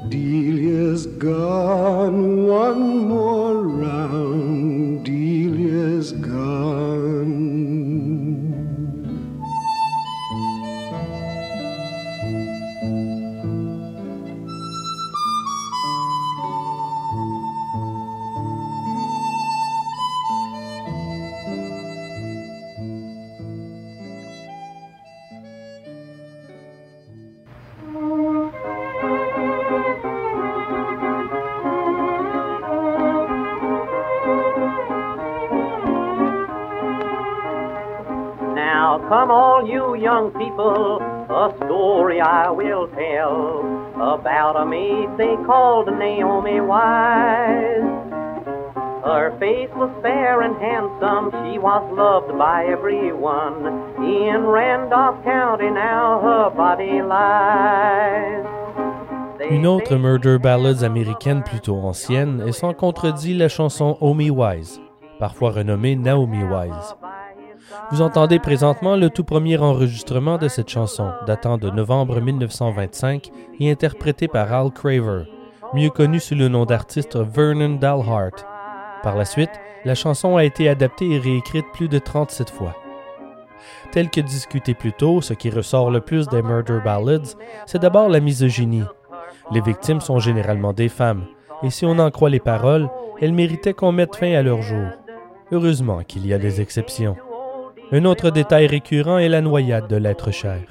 Delia's gone. One more round. Delia's gone. A maid they called Naomi Wise. Her face was fair and handsome, she was loved by everyone. In Randolph County now her body lies. Une autre murder ballads américaine plutôt ancienne est sans contredit la chanson Omi Wise, parfois renommée Naomi Wise. Vous entendez présentement le tout premier enregistrement de cette chanson, datant de novembre 1925 et interprété par Al Craver, mieux connu sous le nom d'artiste Vernon Dalhart. Par la suite, la chanson a été adaptée et réécrite plus de 37 fois. Tel que discuté plus tôt, ce qui ressort le plus des murder ballads, c'est d'abord la misogynie. Les victimes sont généralement des femmes, et si on en croit les paroles, elles méritaient qu'on mette fin à leur jour. Heureusement qu'il y a des exceptions. Un autre détail récurrent est la noyade de l'être cher.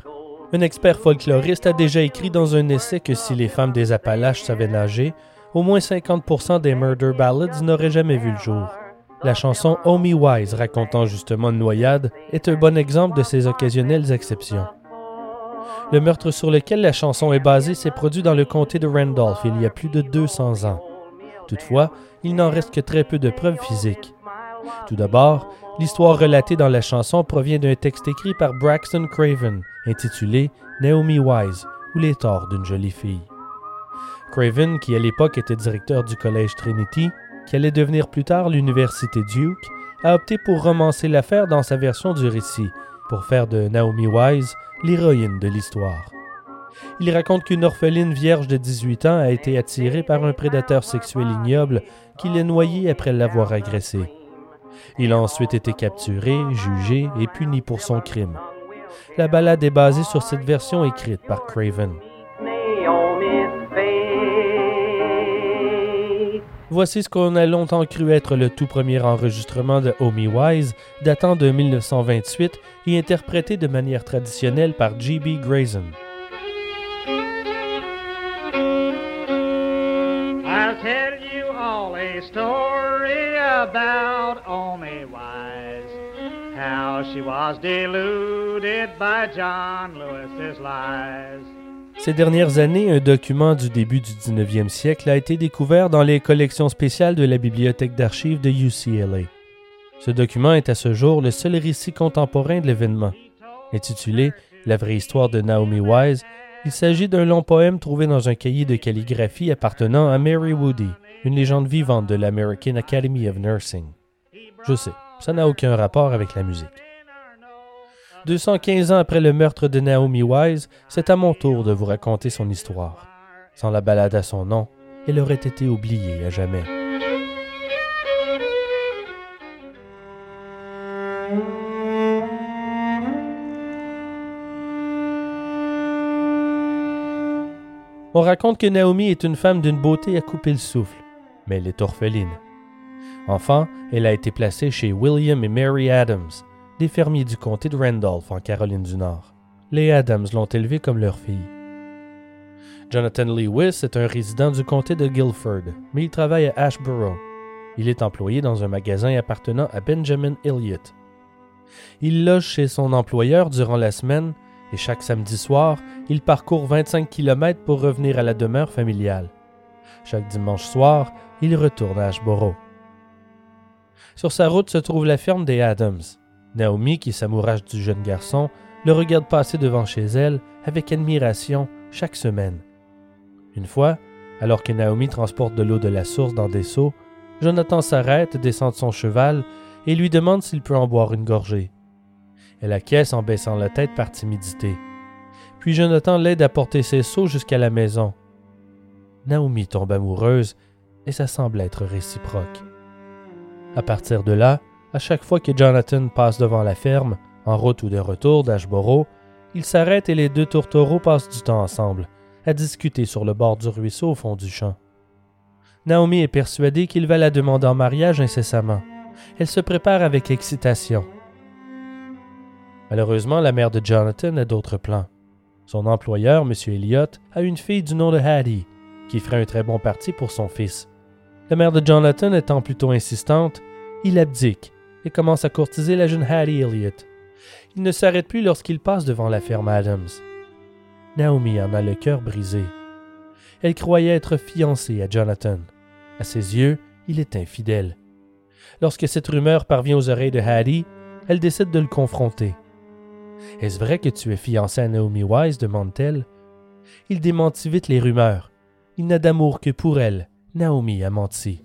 Un expert folkloriste a déjà écrit dans un essai que si les femmes des Appalaches savaient nager, au moins 50% des murder ballads n'auraient jamais vu le jour. La chanson Me Wise racontant justement une noyade est un bon exemple de ces occasionnelles exceptions. Le meurtre sur lequel la chanson est basée s'est produit dans le comté de Randolph il y a plus de 200 ans. Toutefois, il n'en reste que très peu de preuves physiques. Tout d'abord, l'histoire relatée dans la chanson provient d'un texte écrit par Braxton Craven, intitulé Naomi Wise ou les torts d'une jolie fille. Craven, qui à l'époque était directeur du collège Trinity, qui allait devenir plus tard l'université Duke, a opté pour romancer l'affaire dans sa version du récit, pour faire de Naomi Wise l'héroïne de l'histoire. Il raconte qu'une orpheline vierge de 18 ans a été attirée par un prédateur sexuel ignoble qui l'a noyée après l'avoir agressée. Il a ensuite été capturé, jugé et puni pour son crime. La ballade est basée sur cette version écrite par Craven. Voici ce qu'on a longtemps cru être le tout premier enregistrement de Omi Wise, datant de 1928 et interprété de manière traditionnelle par G.B. Grayson. All a story about Omi Wise. How she was deluded by John Lewis's lies. Ces dernières années, un document du début du 19e siècle a été découvert dans les collections spéciales de la bibliothèque d'archives de UCLA. Ce document est à ce jour le seul récit contemporain de l'événement. Intitulé La vraie histoire de Naomi Wise, il s'agit d'un long poème trouvé dans un cahier de calligraphie appartenant à Mary Woody, une légende vivante de l'American Academy of Nursing. Je sais, ça n'a aucun rapport avec la musique. 215 ans après le meurtre de Naomi Wise, c'est à mon tour de vous raconter son histoire. Sans la balade à son nom, elle aurait été oubliée à jamais. On raconte que Naomi est une femme d'une beauté à couper le souffle, mais elle est orpheline. Enfant, elle a été placée chez William et Mary Adams, des fermiers du comté de Randolph en Caroline du Nord. Les Adams l'ont élevée comme leur fille. Jonathan Lewis est un résident du comté de Guilford, mais il travaille à Ashborough. Il est employé dans un magasin appartenant à Benjamin Elliott. Il loge chez son employeur durant la semaine et chaque samedi soir, il parcourt 25 km pour revenir à la demeure familiale. Chaque dimanche soir, il retourne à Ashborough. Sur sa route se trouve la ferme des Adams. Naomi, qui s'amourage du jeune garçon, le regarde passer devant chez elle avec admiration chaque semaine. Une fois, alors que Naomi transporte de l'eau de la source dans des seaux, Jonathan s'arrête, descend de son cheval et lui demande s'il peut en boire une gorgée. Elle acquiesce en baissant la tête par timidité. Puis Jonathan l'aide à porter ses seaux jusqu'à la maison. Naomi tombe amoureuse et ça semble être réciproque. À partir de là, à chaque fois que Jonathan passe devant la ferme, en route ou de retour d'Ashboro, il s'arrête et les deux tourtereaux passent du temps ensemble, à discuter sur le bord du ruisseau au fond du champ. Naomi est persuadée qu'il va la demander en mariage incessamment. Elle se prépare avec excitation. Malheureusement, la mère de Jonathan a d'autres plans. Son employeur, M. Elliott, a une fille du nom de Hattie, qui ferait un très bon parti pour son fils. La mère de Jonathan étant plutôt insistante, il abdique et commence à courtiser la jeune Hattie Elliott. Il ne s'arrête plus lorsqu'il passe devant la ferme Adams. Naomi en a le cœur brisé. Elle croyait être fiancée à Jonathan. À ses yeux, il est infidèle. Lorsque cette rumeur parvient aux oreilles de Hattie, elle décide de le confronter. Est-ce vrai que tu es fiancé à Naomi Wise? demande-t-elle. Il démentit vite les rumeurs. Il n'a d'amour que pour elle. Naomi a menti.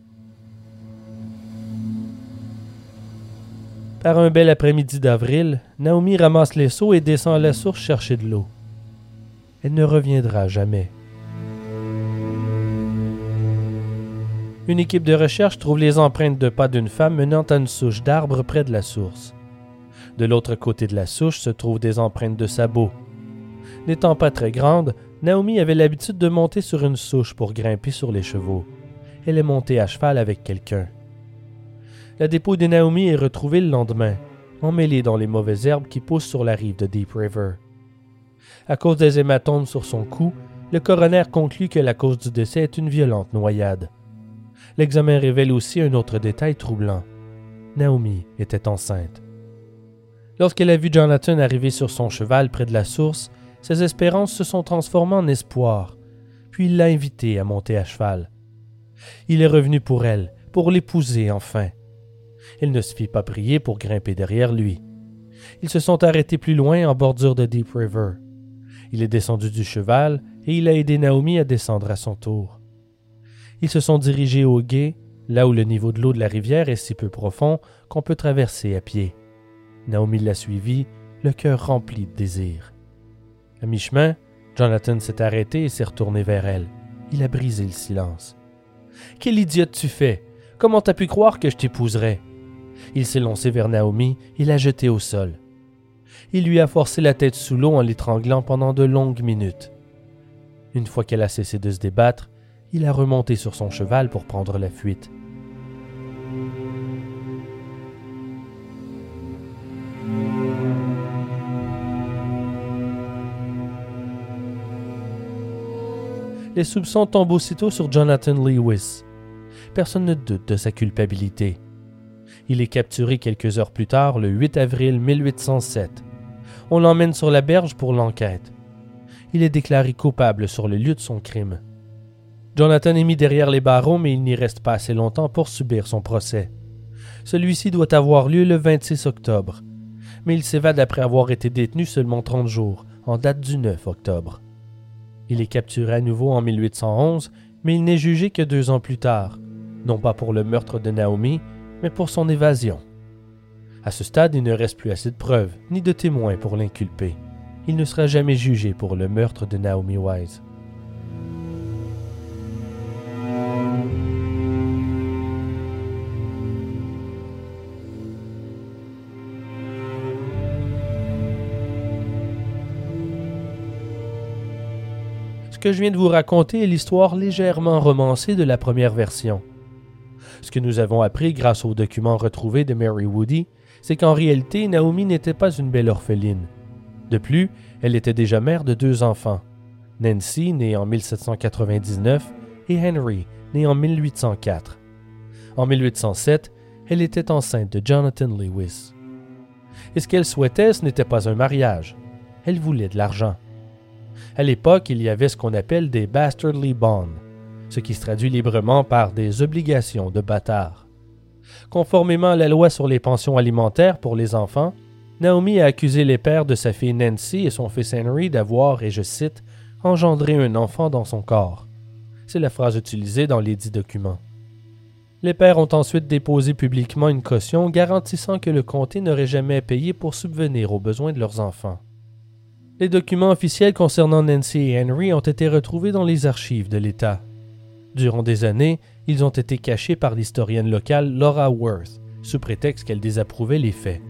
Par un bel après-midi d'avril, Naomi ramasse les seaux et descend à la source chercher de l'eau. Elle ne reviendra jamais. Une équipe de recherche trouve les empreintes de pas d'une femme menant à une souche d'arbre près de la source. De l'autre côté de la souche se trouvent des empreintes de sabots. N'étant pas très grande, Naomi avait l'habitude de monter sur une souche pour grimper sur les chevaux. Elle est montée à cheval avec quelqu'un. La dépouille de Naomi est retrouvée le lendemain, emmêlée dans les mauvaises herbes qui poussent sur la rive de Deep River. À cause des hématomes sur son cou, le coroner conclut que la cause du décès est une violente noyade. L'examen révèle aussi un autre détail troublant. Naomi était enceinte. Lorsqu'elle a vu Jonathan arriver sur son cheval près de la source, ses espérances se sont transformées en espoir, puis il l'a invitée à monter à cheval. Il est revenu pour elle, pour l'épouser enfin. Elle ne se fit pas prier pour grimper derrière lui. Ils se sont arrêtés plus loin en bordure de Deep River. Il est descendu du cheval et il a aidé Naomi à descendre à son tour. Ils se sont dirigés au gué, là où le niveau de l'eau de la rivière est si peu profond qu'on peut traverser à pied. Naomi l'a suivi, le cœur rempli de désir. À mi-chemin, Jonathan s'est arrêté et s'est retourné vers elle. Il a brisé le silence. Quelle idiote tu fais? Comment t'as pu croire que je t'épouserais Il s'est lancé vers Naomi et l'a jetée au sol. Il lui a forcé la tête sous l'eau en l'étranglant pendant de longues minutes. Une fois qu'elle a cessé de se débattre, il a remonté sur son cheval pour prendre la fuite. Les soupçons tombent aussitôt sur Jonathan Lewis. Personne ne doute de sa culpabilité. Il est capturé quelques heures plus tard, le 8 avril 1807. On l'emmène sur la berge pour l'enquête. Il est déclaré coupable sur le lieu de son crime. Jonathan est mis derrière les barreaux, mais il n'y reste pas assez longtemps pour subir son procès. Celui-ci doit avoir lieu le 26 octobre, mais il s'évade après avoir été détenu seulement 30 jours, en date du 9 octobre. Il est capturé à nouveau en 1811, mais il n'est jugé que deux ans plus tard, non pas pour le meurtre de Naomi, mais pour son évasion. À ce stade, il ne reste plus assez de preuves, ni de témoins pour l'inculper. Il ne sera jamais jugé pour le meurtre de Naomi Wise. Que je viens de vous raconter est l'histoire légèrement romancée de la première version. Ce que nous avons appris grâce aux documents retrouvés de Mary Woody, c'est qu'en réalité, Naomi n'était pas une belle orpheline. De plus, elle était déjà mère de deux enfants, Nancy, née en 1799, et Henry, né en 1804. En 1807, elle était enceinte de Jonathan Lewis. Et ce qu'elle souhaitait, ce n'était pas un mariage. Elle voulait de l'argent. À l'époque, il y avait ce qu'on appelle des bastardly bonds, ce qui se traduit librement par des obligations de bâtard. Conformément à la loi sur les pensions alimentaires pour les enfants, Naomi a accusé les pères de sa fille Nancy et son fils Henry d'avoir, et je cite, engendré un enfant dans son corps. C'est la phrase utilisée dans les dix documents. Les pères ont ensuite déposé publiquement une caution garantissant que le comté n'aurait jamais payé pour subvenir aux besoins de leurs enfants. Les documents officiels concernant Nancy et Henry ont été retrouvés dans les archives de l'État. Durant des années, ils ont été cachés par l'historienne locale Laura Worth, sous prétexte qu'elle désapprouvait les faits.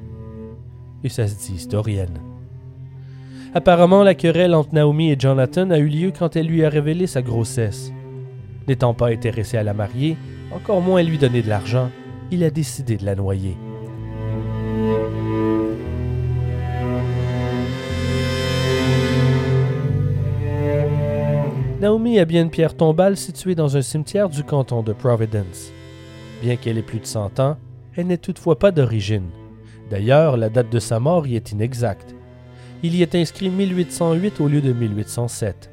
Et ça se dit historienne. Apparemment, la querelle entre Naomi et Jonathan a eu lieu quand elle lui a révélé sa grossesse. N'étant pas intéressé à la marier, encore moins à lui donner de l'argent, il a décidé de la noyer. Naomi a bien une pierre tombale située dans un cimetière du canton de Providence. Bien qu'elle ait plus de 100 ans, elle n'est toutefois pas d'origine. D'ailleurs, la date de sa mort y est inexacte. Il y est inscrit 1808 au lieu de 1807.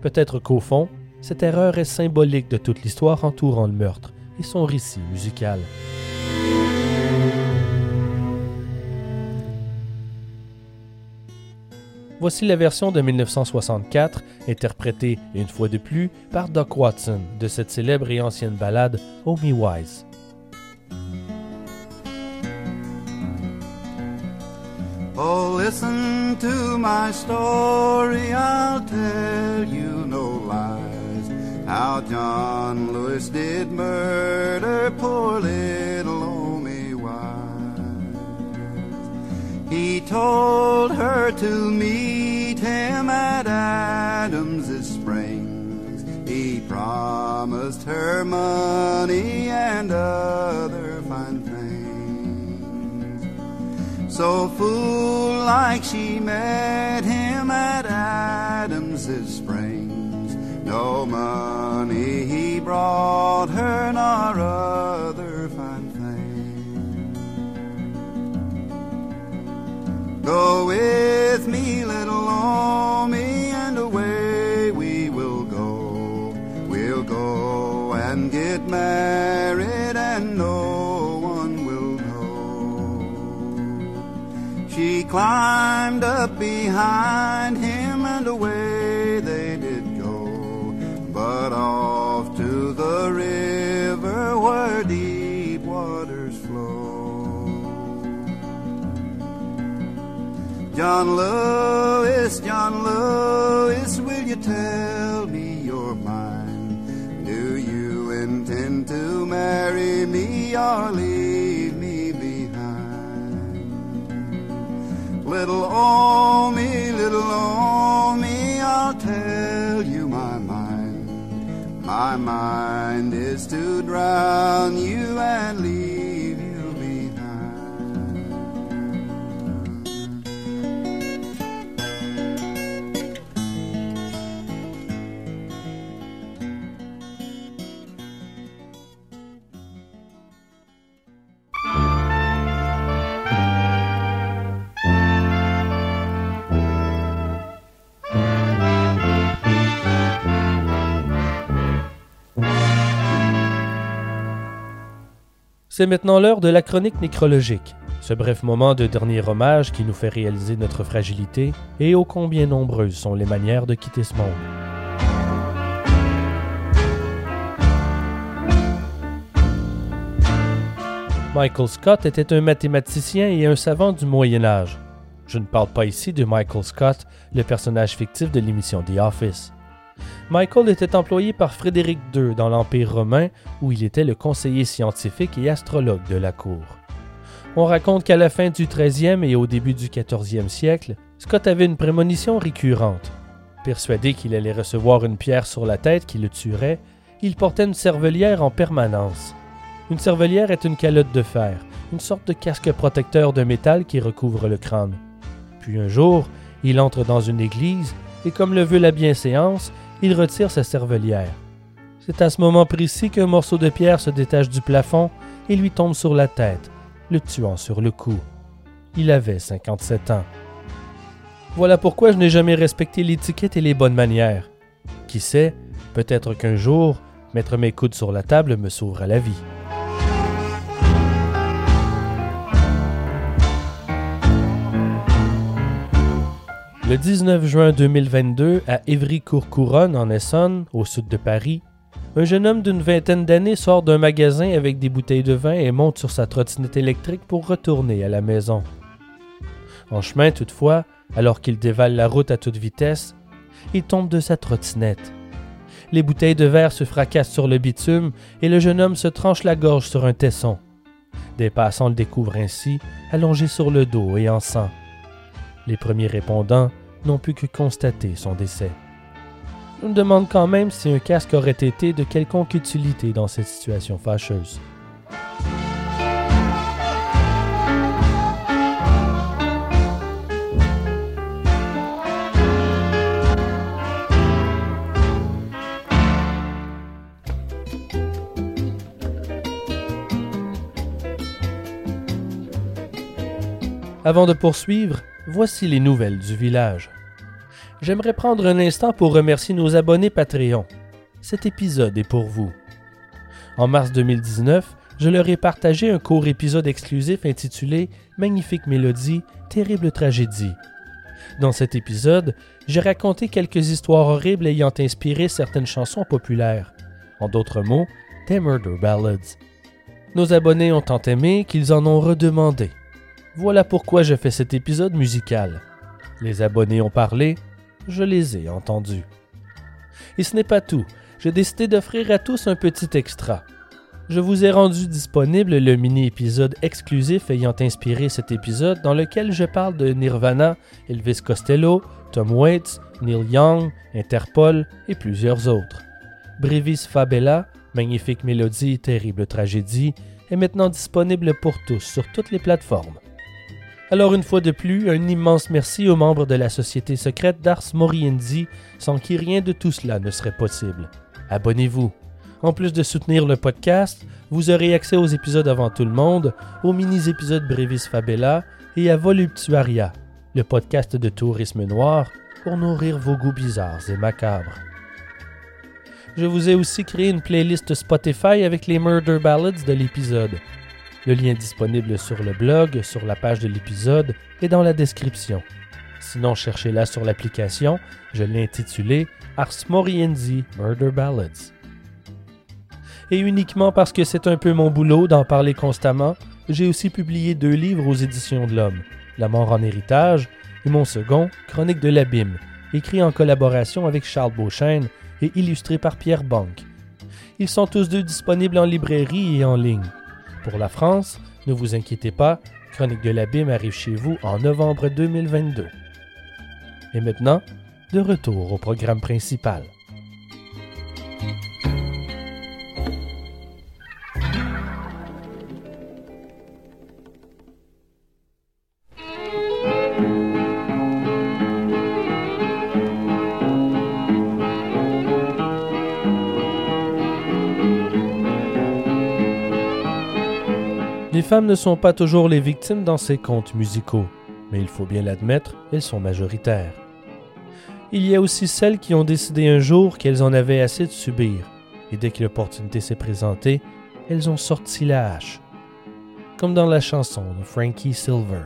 Peut-être qu'au fond, cette erreur est symbolique de toute l'histoire entourant le meurtre et son récit musical. Voici la version de 1964, interprétée une fois de plus par Doc Watson de cette célèbre et ancienne ballade Oh Me Wise. Oh, listen to my story, I'll tell you no lies. How John Lewis did murder poor little He told her to meet him at Adams's Springs. He promised her money and other fine things. So fool like she met him at Adams's Springs. No money he brought her nor other Go with me, little Omi, and away we will go. We'll go and get married, and no one will know. She climbed up behind him, and away they did go. But off to the river John Lewis, John Lewis, will you tell me your mind? Do you intend to marry me or leave me behind? Little Omi, little Omi, I'll tell you my mind. My mind is to drown you and leave C'est maintenant l'heure de la chronique nécrologique, ce bref moment de dernier hommage qui nous fait réaliser notre fragilité et ô combien nombreuses sont les manières de quitter ce monde. Michael Scott était un mathématicien et un savant du Moyen Âge. Je ne parle pas ici de Michael Scott, le personnage fictif de l'émission The Office. Michael était employé par Frédéric II dans l'Empire romain où il était le conseiller scientifique et astrologue de la cour. On raconte qu'à la fin du 13e et au début du 14e siècle, Scott avait une prémonition récurrente. Persuadé qu'il allait recevoir une pierre sur la tête qui le tuerait, il portait une cervelière en permanence. Une cervelière est une calotte de fer, une sorte de casque protecteur de métal qui recouvre le crâne. Puis un jour, il entre dans une église et comme le veut la bienséance, il retire sa cervelière. C'est à ce moment précis qu'un morceau de pierre se détache du plafond et lui tombe sur la tête, le tuant sur le coup. Il avait 57 ans. Voilà pourquoi je n'ai jamais respecté l'étiquette et les bonnes manières. Qui sait, peut-être qu'un jour, mettre mes coudes sur la table me sauvera la vie. Le 19 juin 2022, à Évry-Courcouronne, en Essonne, au sud de Paris, un jeune homme d'une vingtaine d'années sort d'un magasin avec des bouteilles de vin et monte sur sa trottinette électrique pour retourner à la maison. En chemin, toutefois, alors qu'il dévale la route à toute vitesse, il tombe de sa trottinette. Les bouteilles de verre se fracassent sur le bitume et le jeune homme se tranche la gorge sur un tesson. Des passants le découvrent ainsi, allongé sur le dos et en sang. Les premiers répondants n'ont pu que constater son décès. Je me demande quand même si un casque aurait été de quelconque utilité dans cette situation fâcheuse. Avant de poursuivre, voici les nouvelles du village. J'aimerais prendre un instant pour remercier nos abonnés Patreon. Cet épisode est pour vous. En mars 2019, je leur ai partagé un court épisode exclusif intitulé Magnifique mélodie, terrible tragédie. Dans cet épisode, j'ai raconté quelques histoires horribles ayant inspiré certaines chansons populaires. En d'autres mots, des murder ballads. Nos abonnés ont tant aimé qu'ils en ont redemandé. Voilà pourquoi je fais cet épisode musical. Les abonnés ont parlé, je les ai entendus. Et ce n'est pas tout, j'ai décidé d'offrir à tous un petit extra. Je vous ai rendu disponible le mini-épisode exclusif ayant inspiré cet épisode dans lequel je parle de Nirvana, Elvis Costello, Tom Waits, Neil Young, Interpol et plusieurs autres. Brevis Fabella, magnifique mélodie, terrible tragédie, est maintenant disponible pour tous sur toutes les plateformes. Alors une fois de plus, un immense merci aux membres de la société secrète d'Ars Moriendi, sans qui rien de tout cela ne serait possible. Abonnez-vous. En plus de soutenir le podcast, vous aurez accès aux épisodes avant tout le monde, aux mini-épisodes Brevis Fabella et à Voluptuaria, le podcast de tourisme noir pour nourrir vos goûts bizarres et macabres. Je vous ai aussi créé une playlist Spotify avec les Murder Ballads de l'épisode. Le lien disponible sur le blog, sur la page de l'épisode et dans la description. Sinon, cherchez-la sur l'application. Je l'ai intitulée Ars Moriendi Murder Ballads. Et uniquement parce que c'est un peu mon boulot d'en parler constamment, j'ai aussi publié deux livres aux éditions de l'Homme, La mort en héritage et mon second, Chronique de l'abîme, écrit en collaboration avec Charles Beauchesne et illustré par Pierre Banque. Ils sont tous deux disponibles en librairie et en ligne. Pour la France, ne vous inquiétez pas, Chronique de l'abîme arrive chez vous en novembre 2022. Et maintenant, de retour au programme principal. Femmes ne sont pas toujours les victimes dans ces contes musicaux, mais il faut bien l'admettre, elles sont majoritaires. Il y a aussi celles qui ont décidé un jour qu'elles en avaient assez de subir, et dès que l'opportunité s'est présentée, elles ont sorti la hache. Comme dans la chanson de Frankie Silver.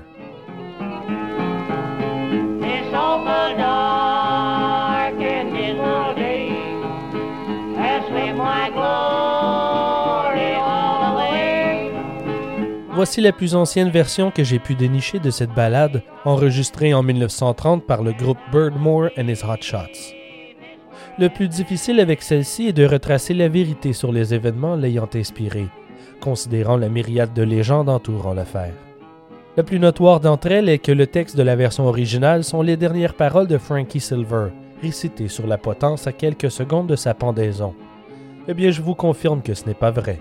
Voici la plus ancienne version que j'ai pu dénicher de cette ballade, enregistrée en 1930 par le groupe Birdmore and his Hot Shots. Le plus difficile avec celle-ci est de retracer la vérité sur les événements l'ayant inspirée, considérant la myriade de légendes entourant l'affaire. La plus notoire d'entre elles est que le texte de la version originale sont les dernières paroles de Frankie Silver, récitées sur la potence à quelques secondes de sa pendaison. Eh bien, je vous confirme que ce n'est pas vrai.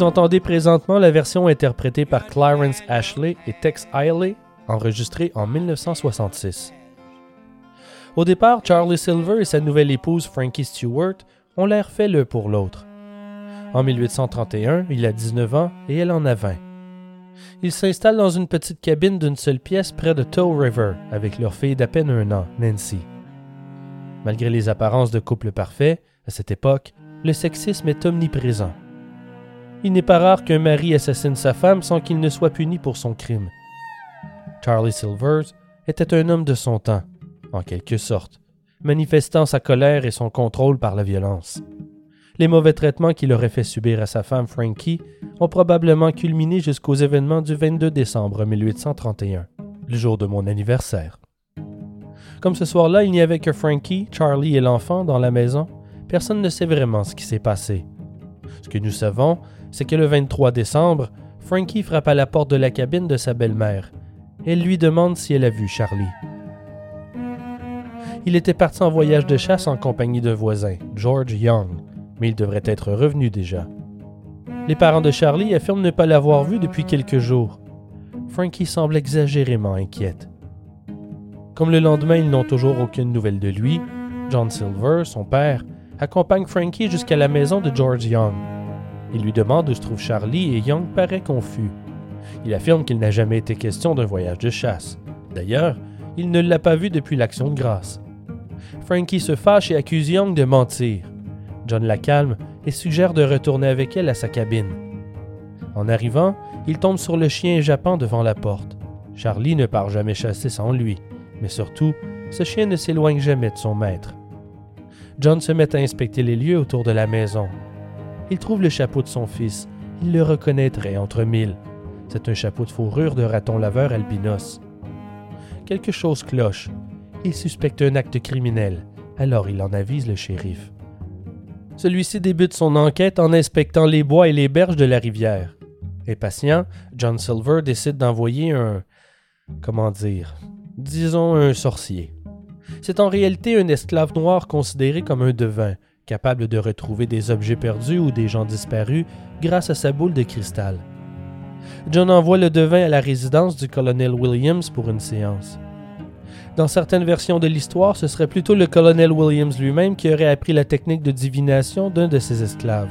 Vous entendez présentement la version interprétée par Clarence Ashley et Tex Iley, enregistrée en 1966. Au départ, Charlie Silver et sa nouvelle épouse Frankie Stewart ont l'air fait l'un pour l'autre. En 1831, il a 19 ans et elle en a 20. Ils s'installent dans une petite cabine d'une seule pièce près de Tow River avec leur fille d'à peine un an, Nancy. Malgré les apparences de couple parfait, à cette époque, le sexisme est omniprésent. Il n'est pas rare qu'un mari assassine sa femme sans qu'il ne soit puni pour son crime. Charlie Silvers était un homme de son temps, en quelque sorte, manifestant sa colère et son contrôle par la violence. Les mauvais traitements qu'il aurait fait subir à sa femme Frankie ont probablement culminé jusqu'aux événements du 22 décembre 1831, le jour de mon anniversaire. Comme ce soir-là, il n'y avait que Frankie, Charlie et l'enfant dans la maison, personne ne sait vraiment ce qui s'est passé. Ce que nous savons, c'est que le 23 décembre, Frankie frappe à la porte de la cabine de sa belle-mère. Elle lui demande si elle a vu Charlie. Il était parti en voyage de chasse en compagnie d'un voisin, George Young, mais il devrait être revenu déjà. Les parents de Charlie affirment ne pas l'avoir vu depuis quelques jours. Frankie semble exagérément inquiète. Comme le lendemain, ils n'ont toujours aucune nouvelle de lui, John Silver, son père, accompagne Frankie jusqu'à la maison de George Young. Il lui demande où se trouve Charlie et Young paraît confus. Il affirme qu'il n'a jamais été question d'un voyage de chasse. D'ailleurs, il ne l'a pas vu depuis l'action de grâce. Frankie se fâche et accuse Young de mentir. John la calme et suggère de retourner avec elle à sa cabine. En arrivant, il tombe sur le chien jappant devant la porte. Charlie ne part jamais chasser sans lui, mais surtout, ce chien ne s'éloigne jamais de son maître. John se met à inspecter les lieux autour de la maison. Il trouve le chapeau de son fils. Il le reconnaîtrait entre mille. C'est un chapeau de fourrure de raton laveur albinos. Quelque chose cloche. Il suspecte un acte criminel. Alors il en avise le shérif. Celui-ci débute son enquête en inspectant les bois et les berges de la rivière. Impatient, John Silver décide d'envoyer un. Comment dire Disons un sorcier. C'est en réalité un esclave noir considéré comme un devin, capable de retrouver des objets perdus ou des gens disparus grâce à sa boule de cristal. John envoie le devin à la résidence du colonel Williams pour une séance. Dans certaines versions de l'histoire, ce serait plutôt le colonel Williams lui-même qui aurait appris la technique de divination d'un de ses esclaves.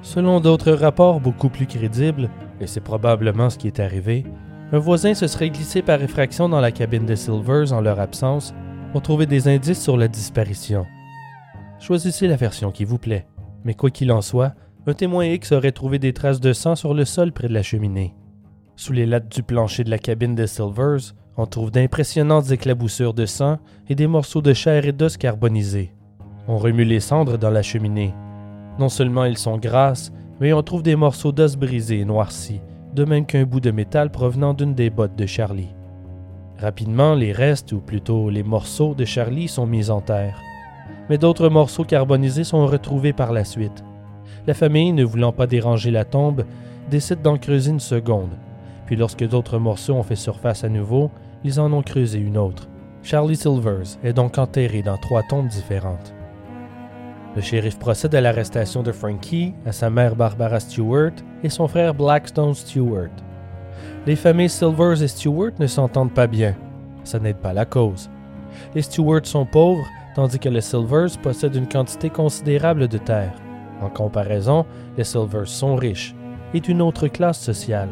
Selon d'autres rapports beaucoup plus crédibles, et c'est probablement ce qui est arrivé, un voisin se serait glissé par effraction dans la cabine des Silvers en leur absence pour trouver des indices sur la disparition. Choisissez la version qui vous plaît, mais quoi qu'il en soit, un témoin X aurait trouvé des traces de sang sur le sol près de la cheminée. Sous les lattes du plancher de la cabine des Silvers, on trouve d'impressionnantes éclaboussures de sang et des morceaux de chair et d'os carbonisés. On remue les cendres dans la cheminée. Non seulement ils sont grasses, mais on trouve des morceaux d'os brisés et noircis, de même qu'un bout de métal provenant d'une des bottes de Charlie. Rapidement, les restes, ou plutôt les morceaux de Charlie, sont mis en terre. Mais d'autres morceaux carbonisés sont retrouvés par la suite. La famille, ne voulant pas déranger la tombe, décide d'en creuser une seconde. Puis lorsque d'autres morceaux ont fait surface à nouveau, ils en ont creusé une autre. Charlie Silvers est donc enterré dans trois tombes différentes. Le shérif procède à l'arrestation de Frankie, à sa mère Barbara Stewart et son frère Blackstone Stewart. Les familles Silvers et Stewart ne s'entendent pas bien. Ça n'aide pas la cause. Les Stewart sont pauvres, tandis que les Silvers possèdent une quantité considérable de terre. En comparaison, les Silvers sont riches et d'une autre classe sociale.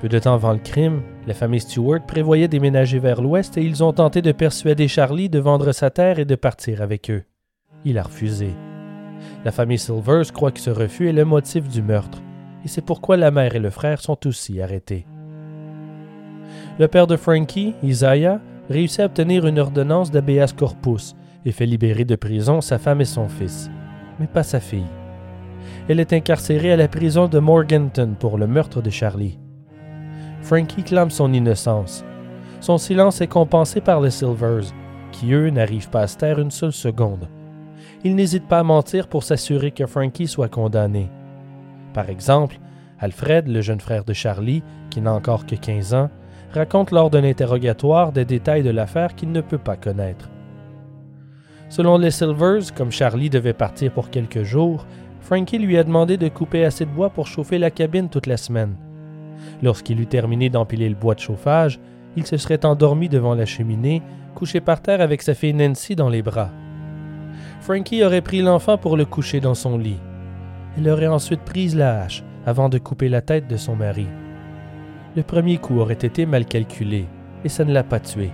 Peu de temps avant le crime, la famille Stewart prévoyait déménager vers l'ouest et ils ont tenté de persuader Charlie de vendre sa terre et de partir avec eux. Il a refusé. La famille Silvers croit que ce refus est le motif du meurtre, et c'est pourquoi la mère et le frère sont aussi arrêtés. Le père de Frankie, Isaiah, réussit à obtenir une ordonnance d'habeas corpus et fait libérer de prison sa femme et son fils, mais pas sa fille. Elle est incarcérée à la prison de Morganton pour le meurtre de Charlie. Frankie clame son innocence. Son silence est compensé par les Silvers, qui eux n'arrivent pas à se taire une seule seconde. Ils n'hésitent pas à mentir pour s'assurer que Frankie soit condamné. Par exemple, Alfred, le jeune frère de Charlie, qui n'a encore que 15 ans, raconte lors d'un interrogatoire des détails de l'affaire qu'il ne peut pas connaître. Selon les Silvers, comme Charlie devait partir pour quelques jours, Frankie lui a demandé de couper assez de bois pour chauffer la cabine toute la semaine. Lorsqu'il eut terminé d'empiler le bois de chauffage, il se serait endormi devant la cheminée, couché par terre avec sa fille Nancy dans les bras. Frankie aurait pris l'enfant pour le coucher dans son lit. Elle aurait ensuite pris la hache avant de couper la tête de son mari. Le premier coup aurait été mal calculé, et ça ne l'a pas tué.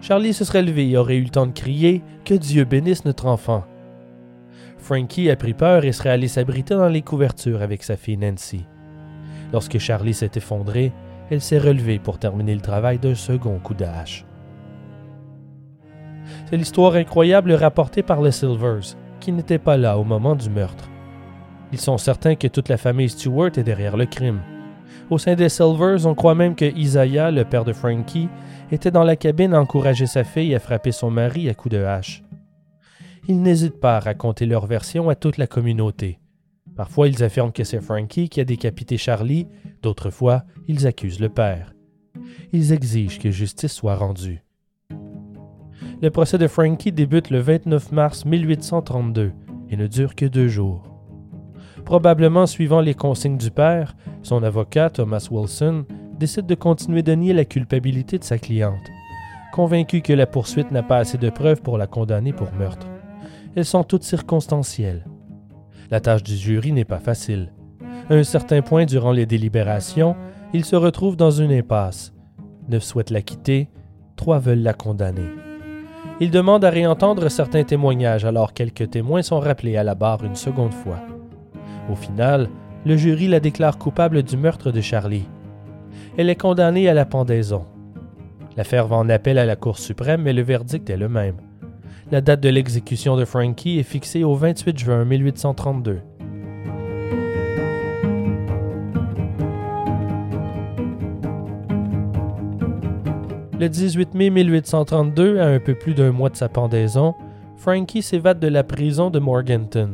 Charlie se serait levé et aurait eu le temps de crier Que Dieu bénisse notre enfant. Frankie a pris peur et serait allé s'abriter dans les couvertures avec sa fille Nancy. Lorsque Charlie s'est effondré, elle s'est relevée pour terminer le travail d'un second coup de. C'est l'histoire incroyable rapportée par les Silvers, qui n'étaient pas là au moment du meurtre. Ils sont certains que toute la famille Stewart est derrière le crime. Au sein des Silvers, on croit même que Isaiah, le père de Frankie, était dans la cabine à encourager sa fille à frapper son mari à coups de hache. Ils n'hésitent pas à raconter leur version à toute la communauté. Parfois, ils affirment que c'est Frankie qui a décapité Charlie, d'autres fois, ils accusent le père. Ils exigent que justice soit rendue. Le procès de Frankie débute le 29 mars 1832 et ne dure que deux jours. Probablement suivant les consignes du père, son avocat, Thomas Wilson, décide de continuer de nier la culpabilité de sa cliente, convaincu que la poursuite n'a pas assez de preuves pour la condamner pour meurtre. Elles sont toutes circonstancielles. La tâche du jury n'est pas facile. À un certain point durant les délibérations, ils se retrouvent dans une impasse. Neuf souhaitent la quitter, trois veulent la condamner. Ils demandent à réentendre certains témoignages alors quelques témoins sont rappelés à la barre une seconde fois. Au final, le jury la déclare coupable du meurtre de Charlie. Elle est condamnée à la pendaison. L'affaire va en appel à la Cour suprême, mais le verdict est le même. La date de l'exécution de Frankie est fixée au 28 juin 1832. Le 18 mai 1832, à un peu plus d'un mois de sa pendaison, Frankie s'évade de la prison de Morganton.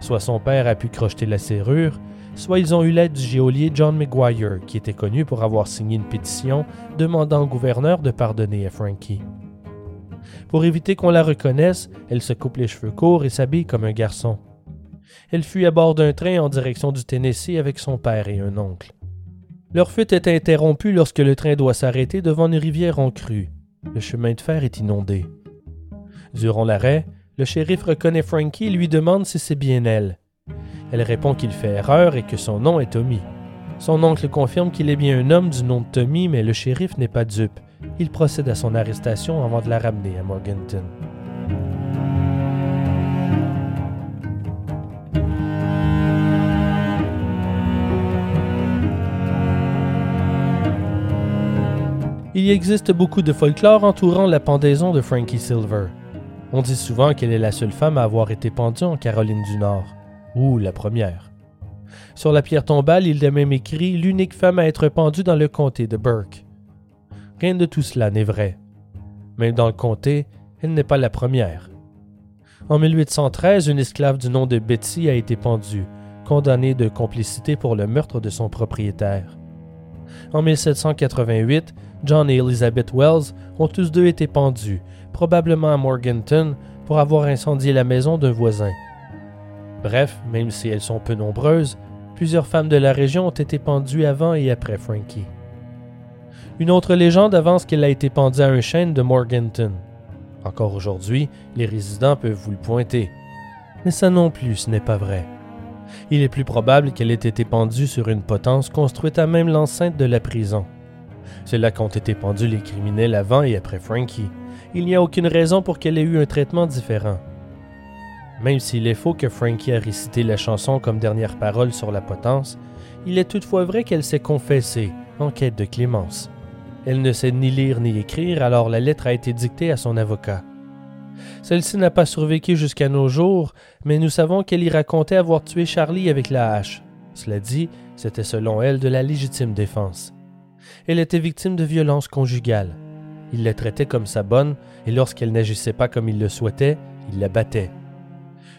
Soit son père a pu crocheter la serrure, soit ils ont eu l'aide du geôlier John McGuire, qui était connu pour avoir signé une pétition demandant au gouverneur de pardonner à Frankie. Pour éviter qu'on la reconnaisse, elle se coupe les cheveux courts et s'habille comme un garçon. Elle fuit à bord d'un train en direction du Tennessee avec son père et un oncle. Leur fuite est interrompue lorsque le train doit s'arrêter devant une rivière en crue. Le chemin de fer est inondé. Durant l'arrêt, le shérif reconnaît Frankie et lui demande si c'est bien elle. Elle répond qu'il fait erreur et que son nom est Tommy. Son oncle confirme qu'il est bien un homme du nom de Tommy, mais le shérif n'est pas dupe. Il procède à son arrestation avant de la ramener à Morganton. Il existe beaucoup de folklore entourant la pendaison de Frankie Silver. On dit souvent qu'elle est la seule femme à avoir été pendue en Caroline du Nord, ou la première. Sur la pierre tombale, il est même écrit l'unique femme à être pendue dans le comté de Burke. Rien de tout cela n'est vrai. Même dans le comté, elle n'est pas la première. En 1813, une esclave du nom de Betsy a été pendue, condamnée de complicité pour le meurtre de son propriétaire. En 1788, John et Elizabeth Wells ont tous deux été pendus, probablement à Morganton, pour avoir incendié la maison d'un voisin. Bref, même si elles sont peu nombreuses, plusieurs femmes de la région ont été pendues avant et après Frankie. Une autre légende avance qu'elle a été pendue à un chêne de Morganton. Encore aujourd'hui, les résidents peuvent vous le pointer. Mais ça non plus, ce n'est pas vrai. Il est plus probable qu'elle ait été pendue sur une potence construite à même l'enceinte de la prison. C'est là qu'ont été pendus les criminels avant et après Frankie. Il n'y a aucune raison pour qu'elle ait eu un traitement différent. Même s'il est faux que Frankie a récité la chanson comme dernière parole sur la potence, il est toutefois vrai qu'elle s'est confessée, en quête de clémence. Elle ne sait ni lire ni écrire, alors la lettre a été dictée à son avocat. Celle-ci n'a pas survécu jusqu'à nos jours, mais nous savons qu'elle y racontait avoir tué Charlie avec la hache. Cela dit, c'était selon elle de la légitime défense. Elle était victime de violences conjugales. Il la traitait comme sa bonne, et lorsqu'elle n'agissait pas comme il le souhaitait, il la battait.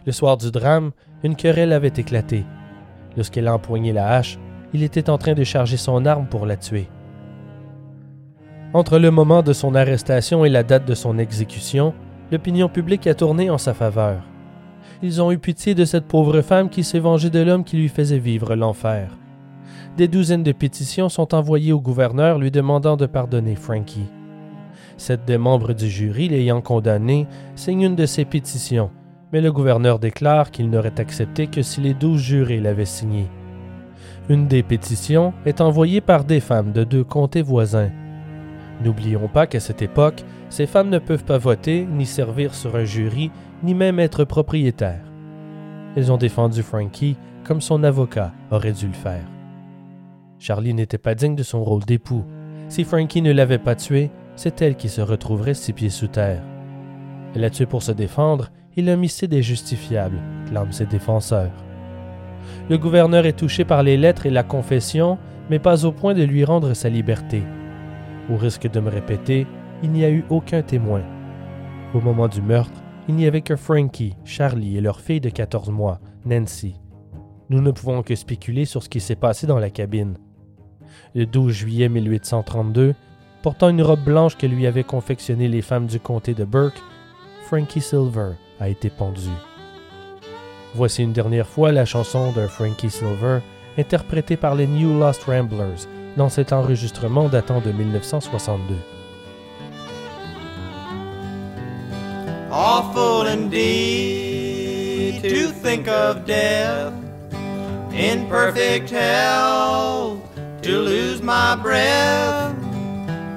Le soir du drame, une querelle avait éclaté. Lorsqu'elle a empoigné la hache, il était en train de charger son arme pour la tuer. Entre le moment de son arrestation et la date de son exécution, l'opinion publique a tourné en sa faveur. Ils ont eu pitié de cette pauvre femme qui s'est vengée de l'homme qui lui faisait vivre l'enfer. Des douzaines de pétitions sont envoyées au gouverneur lui demandant de pardonner Frankie. Sept des membres du jury l'ayant condamné signent une de ces pétitions, mais le gouverneur déclare qu'il n'aurait accepté que si les douze jurés l'avaient signée. Une des pétitions est envoyée par des femmes de deux comtés voisins. N'oublions pas qu'à cette époque, ces femmes ne peuvent pas voter, ni servir sur un jury, ni même être propriétaires. Elles ont défendu Frankie comme son avocat aurait dû le faire. Charlie n'était pas digne de son rôle d'époux. Si Frankie ne l'avait pas tué, c'est elle qui se retrouverait six pieds sous terre. Elle l'a tué pour se défendre et l'homicide est justifiable, clament ses défenseurs. Le gouverneur est touché par les lettres et la confession, mais pas au point de lui rendre sa liberté. Au risque de me répéter, il n'y a eu aucun témoin. Au moment du meurtre, il n'y avait que Frankie, Charlie et leur fille de 14 mois, Nancy. Nous ne pouvons que spéculer sur ce qui s'est passé dans la cabine. Le 12 juillet 1832, portant une robe blanche que lui avaient confectionnée les femmes du comté de Burke, Frankie Silver a été pendu. Voici une dernière fois la chanson de Frankie Silver, interprétée par les New Lost Ramblers dans cet enregistrement datant de 1962. Awful indeed to think of death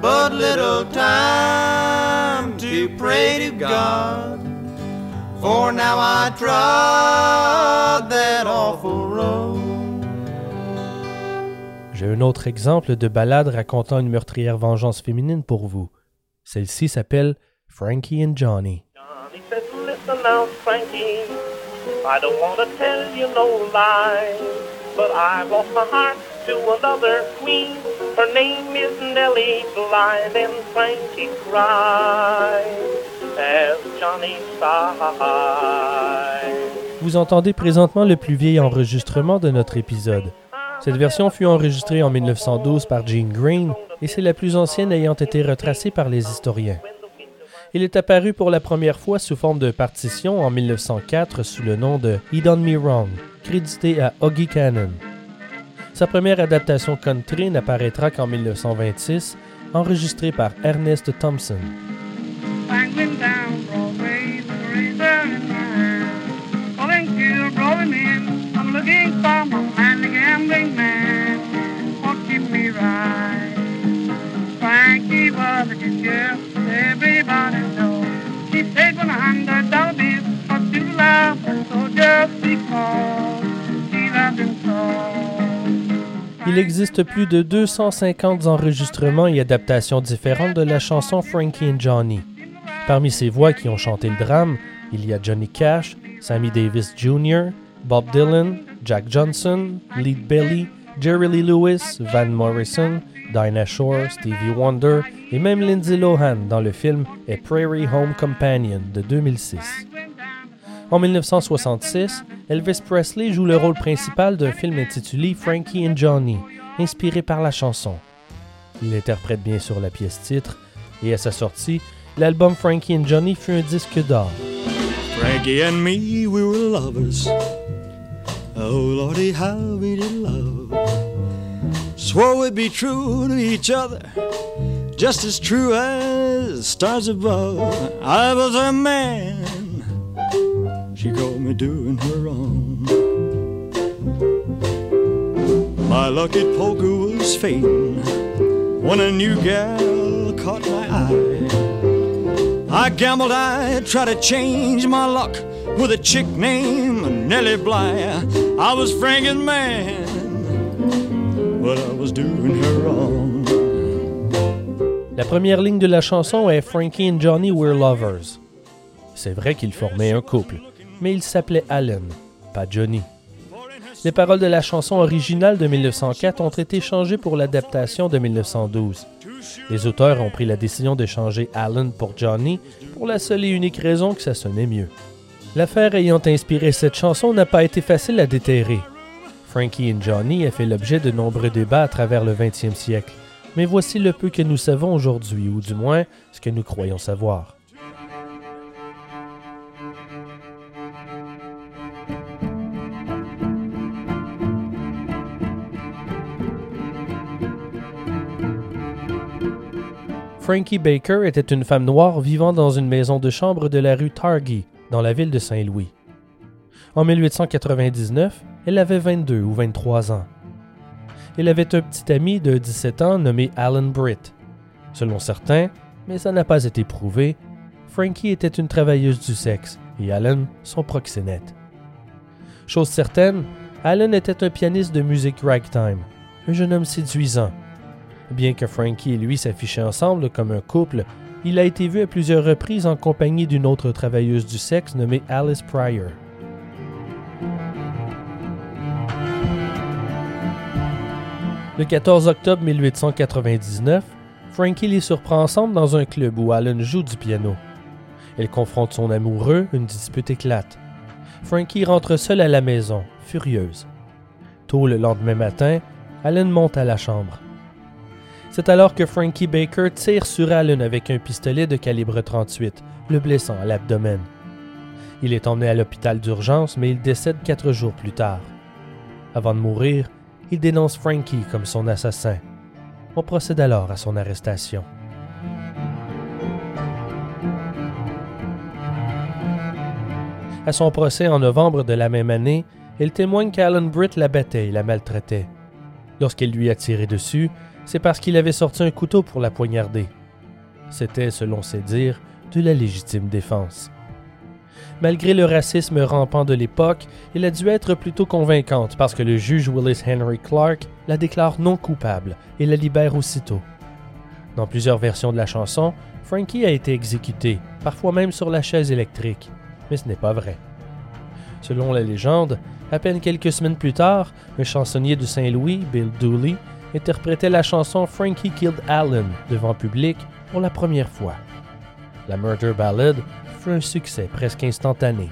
but little time to pray to God. For now I trod that awful road. J'ai un autre exemple de ballade racontant une meurtrière vengeance féminine pour vous. Celle-ci s'appelle Frankie and Johnny. Said, listen now, Frankie, I don't want to tell you no lie, but I've lost my heart to another queen. Her name is Nellie Bly. Then Frankie cried as Johnny. Vous entendez présentement le plus vieil enregistrement de notre épisode. Cette version fut enregistrée en 1912 par Gene Green et c'est la plus ancienne ayant été retracée par les historiens. Il est apparu pour la première fois sous forme de partition en 1904 sous le nom de He Done Me Wrong, crédité à Huggy Cannon. Sa première adaptation country n'apparaîtra qu'en 1926, enregistrée par Ernest Thompson. Plus de 250 enregistrements et adaptations différentes de la chanson Frankie and Johnny. Parmi ces voix qui ont chanté le drame, il y a Johnny Cash, Sammy Davis Jr., Bob Dylan, Jack Johnson, Lead Belly, Jerry Lee Lewis, Van Morrison, Dinah Shore, Stevie Wonder et même Lindsay Lohan dans le film A Prairie Home Companion de 2006. En 1966, Elvis Presley joue le rôle principal d'un film intitulé Frankie and Johnny, inspiré par la chanson. Il interprète bien sûr la pièce titre, et à sa sortie, l'album Frankie and Johnny fut un disque d'or. Frankie and me, we were lovers. Oh, Lordy, how we did love. Swore we'd be true to each other, just as true as stars above. I was her man, she called me doing her wrong. My lucky poker was fading when a new gal caught my eye. I gambled I'd try to change my luck with a chick named Nellie Bly. I was Frank's man, but I was doing her wrong. La première ligne de la chanson est Frankie and Johnny were lovers. C'est vrai qu'ils formaient un couple, mais ils s'appelaient Alan, pas Johnny. Les paroles de la chanson originale de 1904 ont été changées pour l'adaptation de 1912. Les auteurs ont pris la décision de changer Alan pour Johnny pour la seule et unique raison que ça sonnait mieux. L'affaire ayant inspiré cette chanson n'a pas été facile à déterrer. Frankie and Johnny a fait l'objet de nombreux débats à travers le 20e siècle, mais voici le peu que nous savons aujourd'hui, ou du moins ce que nous croyons savoir. Frankie Baker était une femme noire vivant dans une maison de chambre de la rue Targhee, dans la ville de Saint-Louis. En 1899, elle avait 22 ou 23 ans. Elle avait un petit ami de 17 ans nommé Alan Britt. Selon certains, mais ça n'a pas été prouvé, Frankie était une travailleuse du sexe et Alan son proxénète. Chose certaine, Alan était un pianiste de musique ragtime, un jeune homme séduisant. Bien que Frankie et lui s'affichaient ensemble comme un couple, il a été vu à plusieurs reprises en compagnie d'une autre travailleuse du sexe nommée Alice Pryor. Le 14 octobre 1899, Frankie les surprend ensemble dans un club où Alan joue du piano. Elle confronte son amoureux, une dispute éclate. Frankie rentre seul à la maison, furieuse. Tôt le lendemain matin, Alan monte à la chambre. C'est alors que Frankie Baker tire sur Alan avec un pistolet de calibre 38, le blessant à l'abdomen. Il est emmené à l'hôpital d'urgence, mais il décède quatre jours plus tard. Avant de mourir, il dénonce Frankie comme son assassin. On procède alors à son arrestation. À son procès en novembre de la même année, elle témoigne qu'Alan Britt la battait et la maltraitait. Lorsqu'elle lui a tiré dessus, c'est parce qu'il avait sorti un couteau pour la poignarder. C'était, selon ses dires, de la légitime défense. Malgré le racisme rampant de l'époque, elle a dû être plutôt convaincante parce que le juge Willis Henry Clark la déclare non coupable et la libère aussitôt. Dans plusieurs versions de la chanson, Frankie a été exécuté, parfois même sur la chaise électrique, mais ce n'est pas vrai. Selon la légende, à peine quelques semaines plus tard, un chansonnier de Saint-Louis, Bill Dooley, interprétait la chanson Frankie Killed Allen devant public pour la première fois. La Murder Ballad fut un succès presque instantané.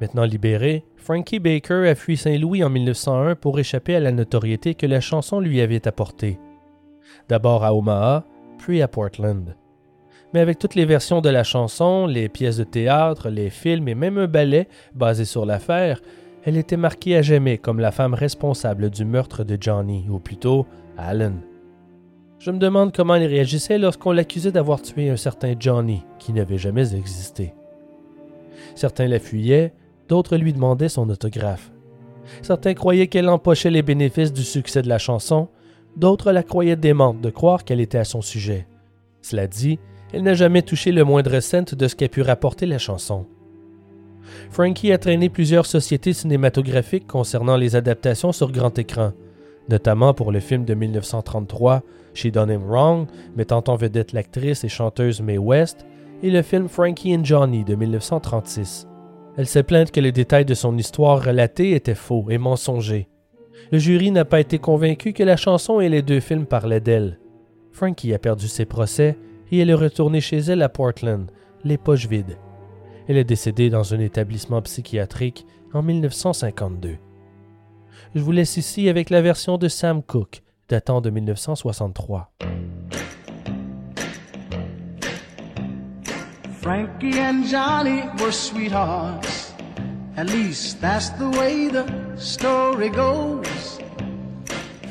Maintenant libéré, Frankie Baker a fui Saint-Louis en 1901 pour échapper à la notoriété que la chanson lui avait apportée. D'abord à Omaha, puis à Portland. Mais avec toutes les versions de la chanson, les pièces de théâtre, les films et même un ballet basé sur l'affaire, elle était marquée à jamais comme la femme responsable du meurtre de Johnny, ou plutôt Alan. Je me demande comment il réagissait lorsqu'on l'accusait d'avoir tué un certain Johnny qui n'avait jamais existé. Certains la fuyaient, d'autres lui demandaient son autographe. Certains croyaient qu'elle empochait les bénéfices du succès de la chanson, d'autres la croyaient démente de croire qu'elle était à son sujet. Cela dit, elle n'a jamais touché le moindre cent de ce qu'a pu rapporter la chanson. Frankie a traîné plusieurs sociétés cinématographiques concernant les adaptations sur grand écran, notamment pour le film de 1933 She Done Him Wrong, mettant en vedette l'actrice et chanteuse Mae West, et le film Frankie and Johnny de 1936. Elle s'est plainte que les détails de son histoire relatée étaient faux et mensongers. Le jury n'a pas été convaincu que la chanson et les deux films parlaient d'elle. Frankie a perdu ses procès et elle est retournée chez elle à Portland, les poches vides. Elle est décédée dans un établissement psychiatrique en 1952. Je vous laisse ici avec la version de Sam Cooke, datant de 1963. Frankie and Johnny were sweethearts. At least that's the way the story goes.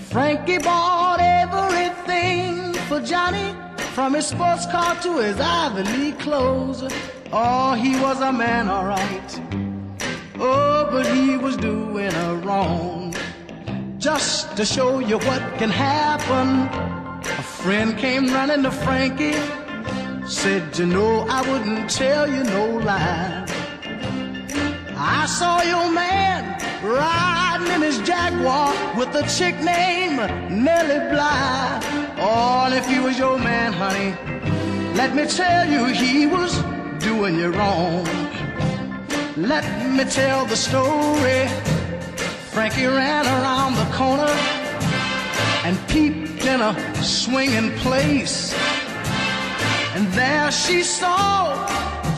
Frankie bought everything for Johnny, from his sports car to his Ivy League clothes. Oh, he was a man, alright. Oh, but he was doing a wrong. Just to show you what can happen, a friend came running to Frankie Said, you know, I wouldn't tell you no lie. I saw your man riding in his Jaguar with a chick named Nellie Bly. Oh, if he was your man, honey, let me tell you, he was doing you wrong. Let me tell the story. Frankie ran around the corner and peeped in a swinging place. And there she saw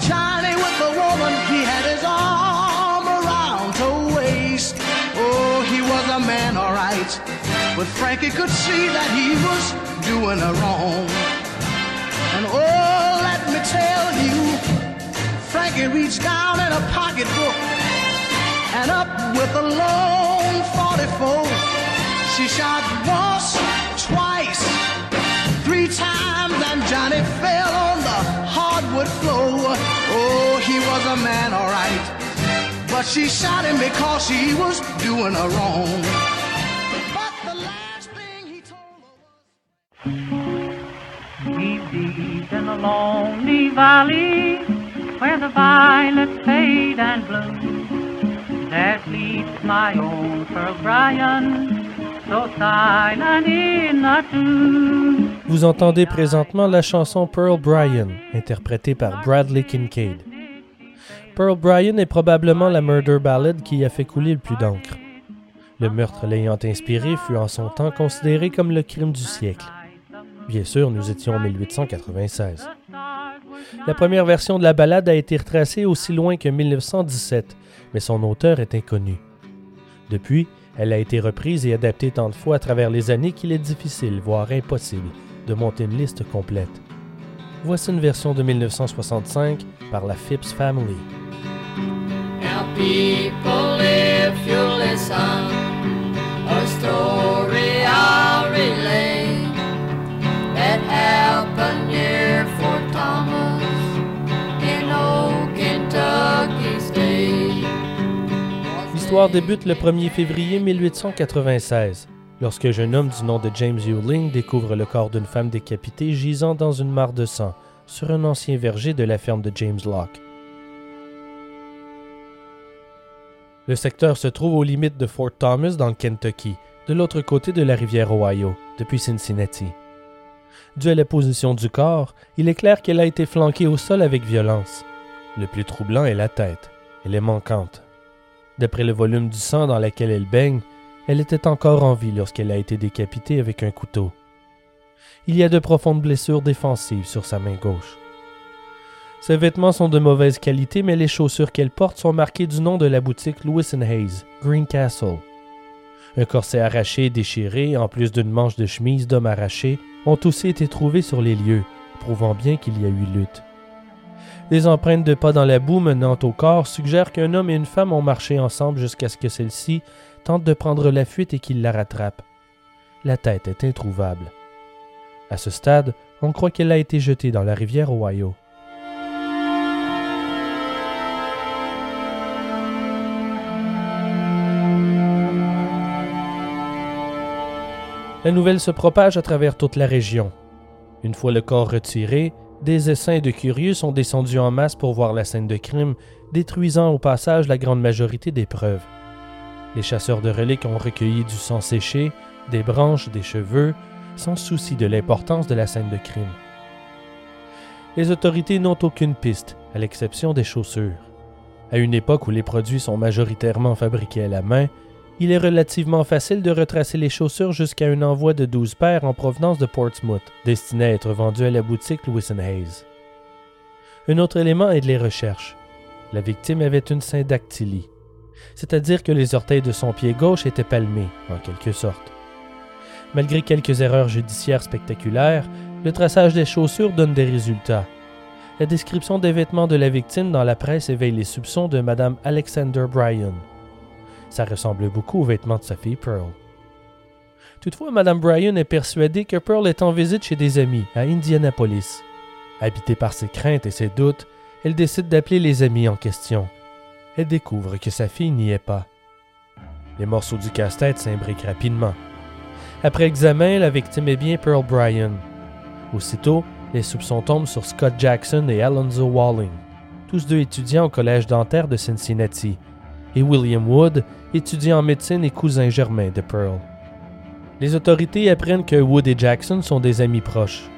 Johnny with the woman. He had his arm around her waist. Oh, he was a man, all right. But Frankie could see that he was doing her wrong. And oh, Frankie reached down in a pocketbook and up with a long 44. She shot once, twice, three times, and Johnny fell on the hardwood floor. Oh, he was a man, all right. But she shot him because she was doing her wrong. But the last thing he told her Deep, deep in the lonely valley, where the violets fade and bloom, there sleeps my own Pearl tune. Vous entendez présentement la chanson Pearl Bryan, interprétée par Bradley Kincaid. Pearl Bryan est probablement la murder ballad qui a fait couler le plus d'encre. Le meurtre l'ayant inspiré fut en son temps considéré comme le crime du siècle. Bien sûr, nous étions en 1896. La première version de la ballade a été retracée aussi loin que 1917, mais son auteur est inconnu. Depuis, elle a été reprise et adaptée tant de fois à travers les années qu'il est difficile, voire impossible, de monter une liste complète. Voici une version de 1965 par la Phipps Family. L'histoire débute le 1er février 1896, lorsque un jeune homme du nom de James Ewing découvre le corps d'une femme décapitée gisant dans une mare de sang sur un ancien verger de la ferme de James Locke. Le secteur se trouve aux limites de Fort Thomas dans le Kentucky, de l'autre côté de la rivière Ohio, depuis Cincinnati. Dû à la position du corps, il est clair qu'elle a été flanquée au sol avec violence. Le plus troublant est la tête. Elle est manquante. D'après le volume du sang dans lequel elle baigne, elle était encore en vie lorsqu'elle a été décapitée avec un couteau. Il y a de profondes blessures défensives sur sa main gauche. Ses vêtements sont de mauvaise qualité, mais les chaussures qu'elle porte sont marquées du nom de la boutique Lewis Hayes, Green Castle. Un corset arraché et déchiré, en plus d'une manche de chemise d'homme arrachée, ont aussi été trouvés sur les lieux, prouvant bien qu'il y a eu lutte. Des empreintes de pas dans la boue menant au corps suggèrent qu'un homme et une femme ont marché ensemble jusqu'à ce que celle-ci tente de prendre la fuite et qu'il la rattrape. La tête est introuvable. À ce stade, on croit qu'elle a été jetée dans la rivière Ohio. La nouvelle se propage à travers toute la région. Une fois le corps retiré, des essaims de curieux sont descendus en masse pour voir la scène de crime, détruisant au passage la grande majorité des preuves. Les chasseurs de reliques ont recueilli du sang séché, des branches, des cheveux, sans souci de l'importance de la scène de crime. Les autorités n'ont aucune piste, à l'exception des chaussures. À une époque où les produits sont majoritairement fabriqués à la main, il est relativement facile de retracer les chaussures jusqu'à un envoi de 12 paires en provenance de Portsmouth, destiné à être vendu à la boutique Lewis Hayes. Un autre élément est les recherches. La victime avait une syndactylie, c'est-à-dire que les orteils de son pied gauche étaient palmés, en quelque sorte. Malgré quelques erreurs judiciaires spectaculaires, le traçage des chaussures donne des résultats. La description des vêtements de la victime dans la presse éveille les soupçons de Mme Alexander Bryan. Ça ressemble beaucoup aux vêtements de sa fille Pearl. Toutefois, Mme Bryan est persuadée que Pearl est en visite chez des amis à Indianapolis. Habitée par ses craintes et ses doutes, elle décide d'appeler les amis en question. Elle découvre que sa fille n'y est pas. Les morceaux du casse-tête s'imbriquent rapidement. Après examen, la victime est bien Pearl Bryan. Aussitôt, les soupçons tombent sur Scott Jackson et Alonzo Walling, tous deux étudiants au collège dentaire de Cincinnati, et William Wood, étudiant en médecine et cousin germain de Pearl. Les autorités apprennent que Wood et Jackson sont des amis proches.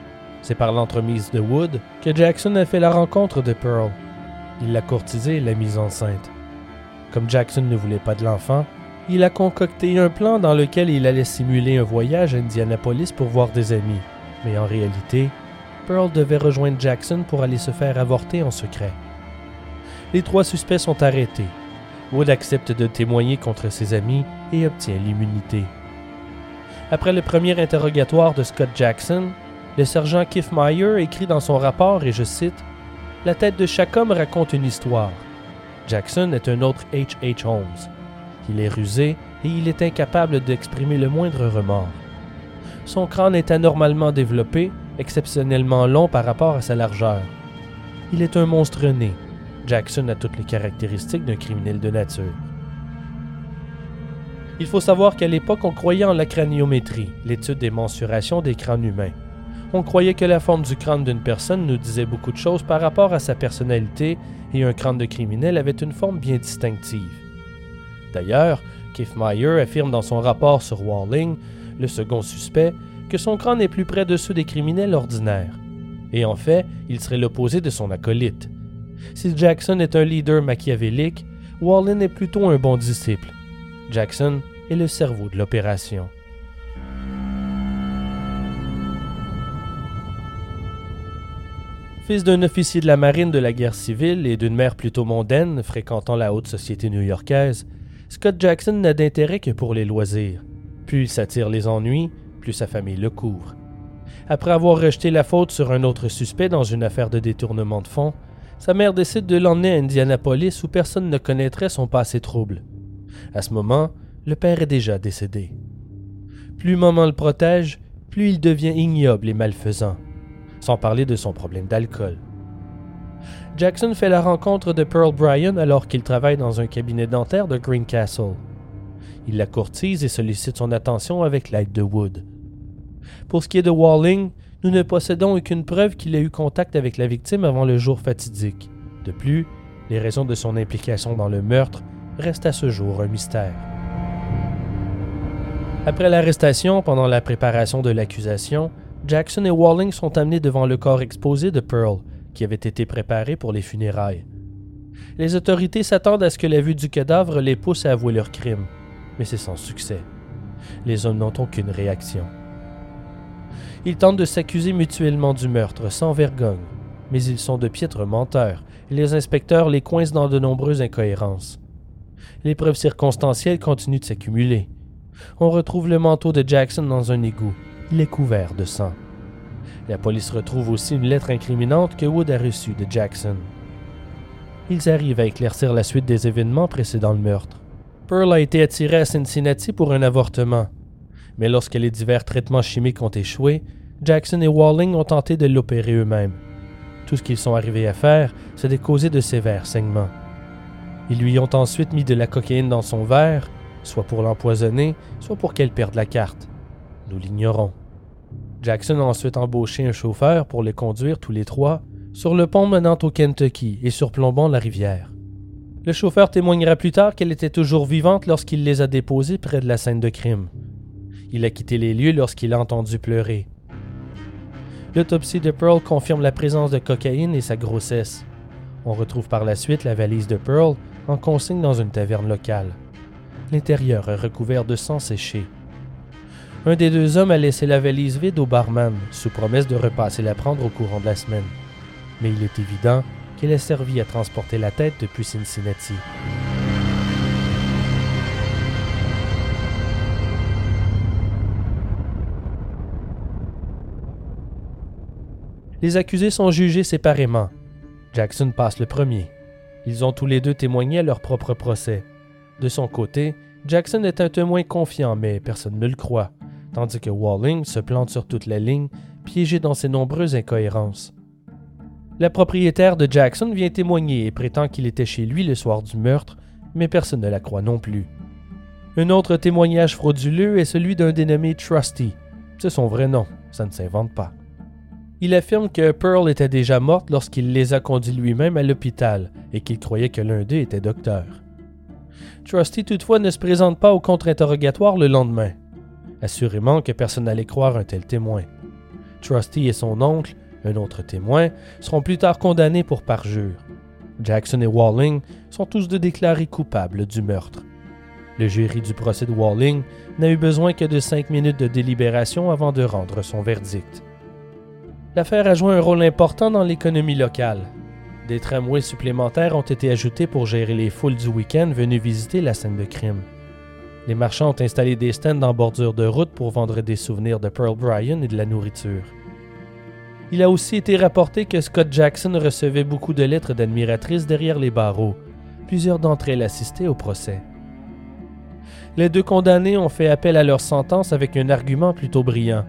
C'est par l'entremise de Wood que Jackson a fait la rencontre de Pearl. Il l'a courtisée et l'a mise enceinte. Comme Jackson ne voulait pas de l'enfant, il a concocté un plan dans lequel il allait simuler un voyage à Indianapolis pour voir des amis. Mais en réalité, Pearl devait rejoindre Jackson pour aller se faire avorter en secret. Les trois suspects sont arrêtés. Wood accepte de témoigner contre ses amis et obtient l'immunité. Après le premier interrogatoire de Scott Jackson, le sergent Kiffmeyer écrit dans son rapport, et je cite, La tête de chaque homme raconte une histoire. Jackson est un autre H. H. Holmes. Il est rusé et il est incapable d'exprimer le moindre remords. Son crâne est anormalement développé, exceptionnellement long par rapport à sa largeur. Il est un monstre né. Jackson a toutes les caractéristiques d'un criminel de nature. Il faut savoir qu'à l'époque, on croyait en la craniométrie, l'étude des mensurations des crânes humains. On croyait que la forme du crâne d'une personne nous disait beaucoup de choses par rapport à sa personnalité et un crâne de criminel avait une forme bien distinctive. D'ailleurs, Kiffmeyer affirme dans son rapport sur Walling, le second suspect, que son crâne est plus près de ceux des criminels ordinaires. Et en fait, il serait l'opposé de son acolyte. Si Jackson est un leader machiavélique, Walling est plutôt un bon disciple. Jackson est le cerveau de l'opération. Fils d'un officier de la marine de la guerre civile et d'une mère plutôt mondaine fréquentant la haute société new-yorkaise, Scott Jackson n'a d'intérêt que pour les loisirs. Plus il s'attire les ennuis, plus sa famille le couvre. Après avoir rejeté la faute sur un autre suspect dans une affaire de détournement de fonds, sa mère décide de l'emmener à Indianapolis où personne ne connaîtrait son passé trouble. À ce moment, le père est déjà décédé. Plus maman le protège, plus il devient ignoble et malfaisant, sans parler de son problème d'alcool. Jackson fait la rencontre de Pearl Bryan alors qu'il travaille dans un cabinet dentaire de Greencastle. Il la courtise et sollicite son attention avec l'aide de Wood. Pour ce qui est de Walling, nous ne possédons aucune preuve qu'il ait eu contact avec la victime avant le jour fatidique. De plus, les raisons de son implication dans le meurtre restent à ce jour un mystère. Après l'arrestation, pendant la préparation de l'accusation, Jackson et Walling sont amenés devant le corps exposé de Pearl, qui avait été préparé pour les funérailles. Les autorités s'attendent à ce que la vue du cadavre les pousse à avouer leur crime, mais c'est sans succès. Les hommes n'ont aucune réaction. Ils tentent de s'accuser mutuellement du meurtre sans vergogne, mais ils sont de piètres menteurs et les inspecteurs les coincent dans de nombreuses incohérences. Les preuves circonstancielles continuent de s'accumuler. On retrouve le manteau de Jackson dans un égout. Il est couvert de sang. La police retrouve aussi une lettre incriminante que Wood a reçue de Jackson. Ils arrivent à éclaircir la suite des événements précédant le meurtre. Pearl a été attirée à Cincinnati pour un avortement. Mais lorsque les divers traitements chimiques ont échoué, Jackson et Walling ont tenté de l'opérer eux-mêmes. Tout ce qu'ils sont arrivés à faire, c'est de causer de sévères saignements. Ils lui ont ensuite mis de la cocaïne dans son verre, soit pour l'empoisonner, soit pour qu'elle perde la carte. Nous l'ignorons. Jackson a ensuite embauché un chauffeur pour les conduire tous les trois sur le pont menant au Kentucky et surplombant la rivière. Le chauffeur témoignera plus tard qu'elle était toujours vivante lorsqu'il les a déposés près de la scène de crime. Il a quitté les lieux lorsqu'il a entendu pleurer. L'autopsie de Pearl confirme la présence de cocaïne et sa grossesse. On retrouve par la suite la valise de Pearl en consigne dans une taverne locale. L'intérieur est recouvert de sang séché. Un des deux hommes a laissé la valise vide au barman, sous promesse de repasser la prendre au courant de la semaine. Mais il est évident qu'elle a servi à transporter la tête depuis Cincinnati. Les accusés sont jugés séparément. Jackson passe le premier. Ils ont tous les deux témoigné à leur propre procès. De son côté, Jackson est un témoin confiant, mais personne ne le croit, tandis que Walling se plante sur toute la ligne, piégé dans ses nombreuses incohérences. La propriétaire de Jackson vient témoigner et prétend qu'il était chez lui le soir du meurtre, mais personne ne la croit non plus. Un autre témoignage frauduleux est celui d'un dénommé Trusty. C'est son vrai nom, ça ne s'invente pas. Il affirme que Pearl était déjà morte lorsqu'il les a conduits lui-même à l'hôpital et qu'il croyait que l'un d'eux était docteur. Trusty toutefois ne se présente pas au contre-interrogatoire le lendemain. Assurément que personne n'allait croire un tel témoin. Trusty et son oncle, un autre témoin, seront plus tard condamnés pour parjure. Jackson et Walling sont tous deux déclarés coupables du meurtre. Le jury du procès de Walling n'a eu besoin que de cinq minutes de délibération avant de rendre son verdict. L'affaire a joué un rôle important dans l'économie locale. Des tramways supplémentaires ont été ajoutés pour gérer les foules du week-end venues visiter la scène de crime. Les marchands ont installé des stands en bordure de route pour vendre des souvenirs de Pearl Bryan et de la nourriture. Il a aussi été rapporté que Scott Jackson recevait beaucoup de lettres d'admiratrices derrière les barreaux. Plusieurs d'entre elles assistaient au procès. Les deux condamnés ont fait appel à leur sentence avec un argument plutôt brillant.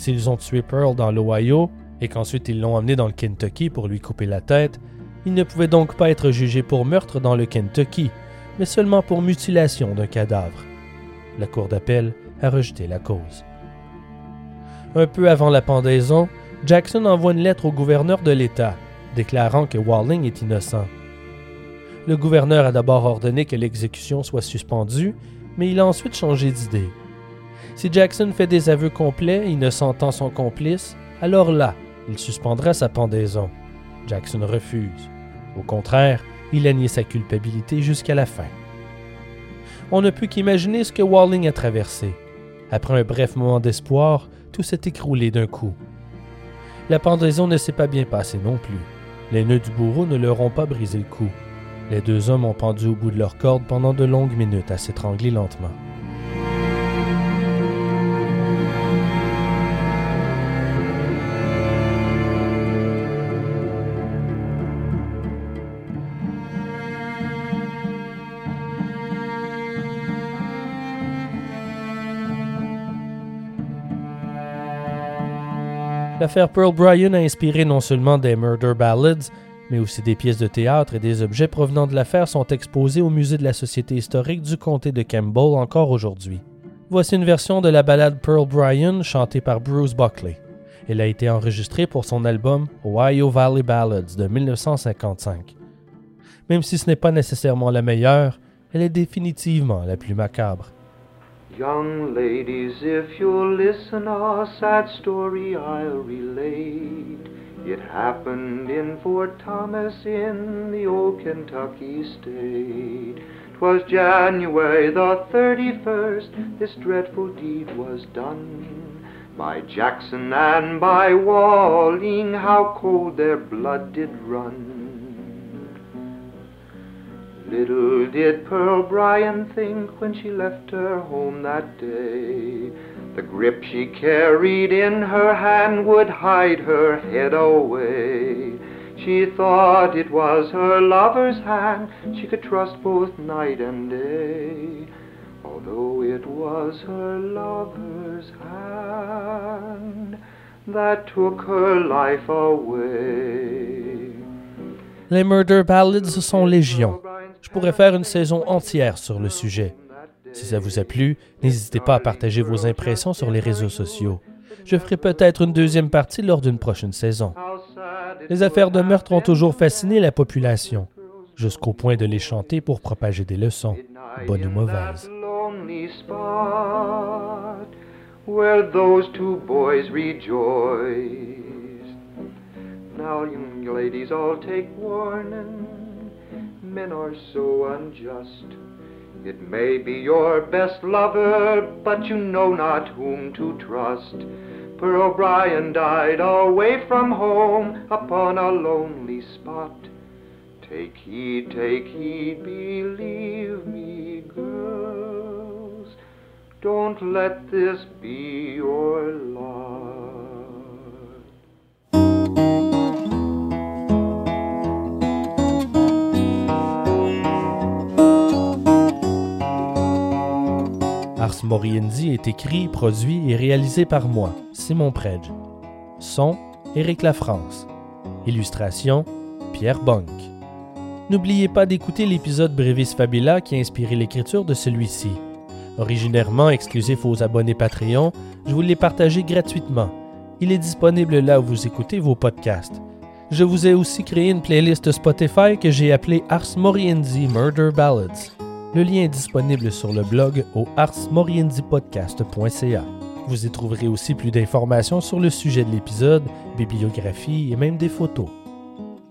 S'ils ont tué Pearl dans l'Ohio et qu'ensuite ils l'ont emmené dans le Kentucky pour lui couper la tête, ils ne pouvaient donc pas être jugés pour meurtre dans le Kentucky, mais seulement pour mutilation d'un cadavre. La Cour d'appel a rejeté la cause. Un peu avant la pendaison, Jackson envoie une lettre au gouverneur de l'État, déclarant que Walling est innocent. Le gouverneur a d'abord ordonné que l'exécution soit suspendue, mais il a ensuite changé d'idée. Si Jackson fait des aveux complets innocentant son complice, alors là, il suspendra sa pendaison. Jackson refuse. Au contraire, il a nié sa culpabilité jusqu'à la fin. On ne peut qu'imaginer ce que Walling a traversé. Après un bref moment d'espoir, tout s'est écroulé d'un coup. La pendaison ne s'est pas bien passée non plus. Les nœuds du bourreau ne leur ont pas brisé le cou. Les deux hommes ont pendu au bout de leur corde pendant de longues minutes à s'étrangler lentement. L'affaire Pearl Bryan a inspiré non seulement des murder ballads, mais aussi des pièces de théâtre et des objets provenant de l'affaire sont exposés au musée de la Société historique du comté de Campbell encore aujourd'hui. Voici une version de la ballade Pearl Bryan chantée par Bruce Buckley. Elle a été enregistrée pour son album Ohio Valley Ballads de 1955. Même si ce n'est pas nécessairement la meilleure, elle est définitivement la plus macabre. Young ladies, if you'll listen, a sad story I'll relate. It happened in Fort Thomas in the old Kentucky state. 'Twas January the 31st, this dreadful deed was done. By Jackson and by Walling, how cold their blood did run. Little did Pearl Bryan think when she left her home that day. The grip she carried in her hand would hide her head away. She thought it was her lover's hand she could trust both night and day. Although it was her lover's hand that took her life away. Les Murder Ballads sont légion. Je pourrais faire une saison entière sur le sujet. Si ça vous a plu, n'hésitez pas à partager vos impressions sur les réseaux sociaux. Je ferai peut-être une deuxième partie lors d'une prochaine saison. Les affaires de meurtre ont toujours fasciné la population, jusqu'au point de les chanter pour propager des leçons, bonnes ou mauvaises. Now, ladies, all take warning. Men are so unjust. It may be your best lover, but you know not whom to trust. Pearl O'Brien died away from home upon a lonely spot. Take heed, take heed, believe me, girls. Don't let this be your lot. Ars Moriendi est écrit, produit et réalisé par moi, Simon Predge. Son, Éric Lafrance. Illustration, Pierre Bonk. N'oubliez pas d'écouter l'épisode Brevis Fabula qui a inspiré l'écriture de celui-ci. Originairement exclusif aux abonnés Patreon, je vous l'ai partagé gratuitement. Il est disponible là où vous écoutez vos podcasts. Je vous ai aussi créé une playlist Spotify que j'ai appelée Ars Moriendi Murder Ballads. Le lien est disponible sur le blog au arsmoriendipodcast.ca. Vous y trouverez aussi plus d'informations sur le sujet de l'épisode, bibliographie et même des photos.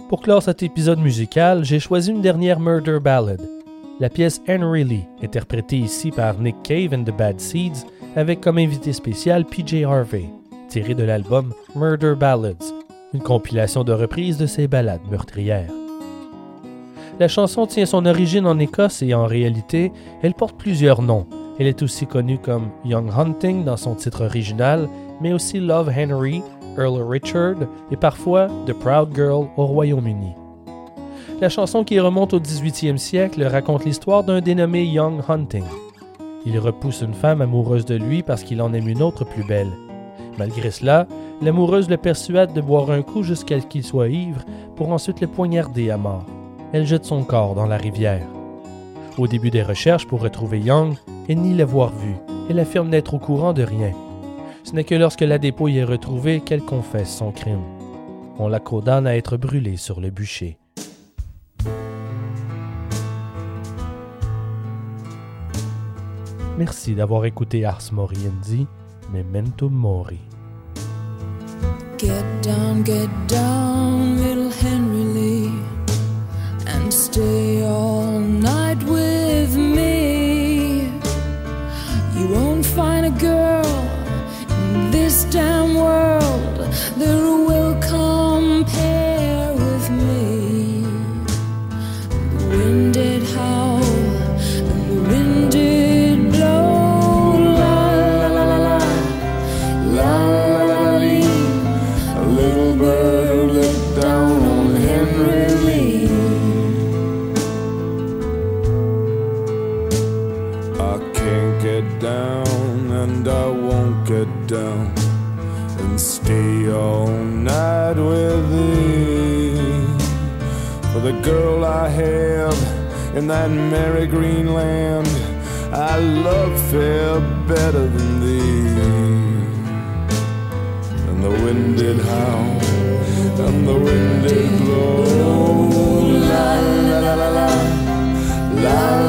Pour clore cet épisode musical, j'ai choisi une dernière murder ballad, la pièce Henry Lee, interprétée ici par Nick Cave and the Bad Seeds, avec comme invité spécial PJ Harvey, tiré de l'album Murder Ballads, une compilation de reprises de ses ballades meurtrières. La chanson tient son origine en Écosse et en réalité, elle porte plusieurs noms. Elle est aussi connue comme Young Hunting dans son titre original, mais aussi Love Henry, Earl Richard et parfois The Proud Girl au Royaume-Uni. La chanson qui remonte au 18e siècle raconte l'histoire d'un dénommé Young Hunting. Il repousse une femme amoureuse de lui parce qu'il en aime une autre plus belle. Malgré cela, l'amoureuse le persuade de boire un coup jusqu'à ce qu'il soit ivre pour ensuite le poignarder à mort elle jette son corps dans la rivière. Au début des recherches pour retrouver Young, elle nie l'avoir vu. Elle affirme n'être au courant de rien. Ce n'est que lorsque la dépouille est retrouvée qu'elle confesse son crime. On la condamne à être brûlée sur le bûcher. Merci d'avoir écouté Ars Moriendi, Memento Mori. Get stay all night with me. You won't find a girl in this damn world in that merry green land I love fair better than thee. And the wind did howl, and the wind did blow. La la la la la, la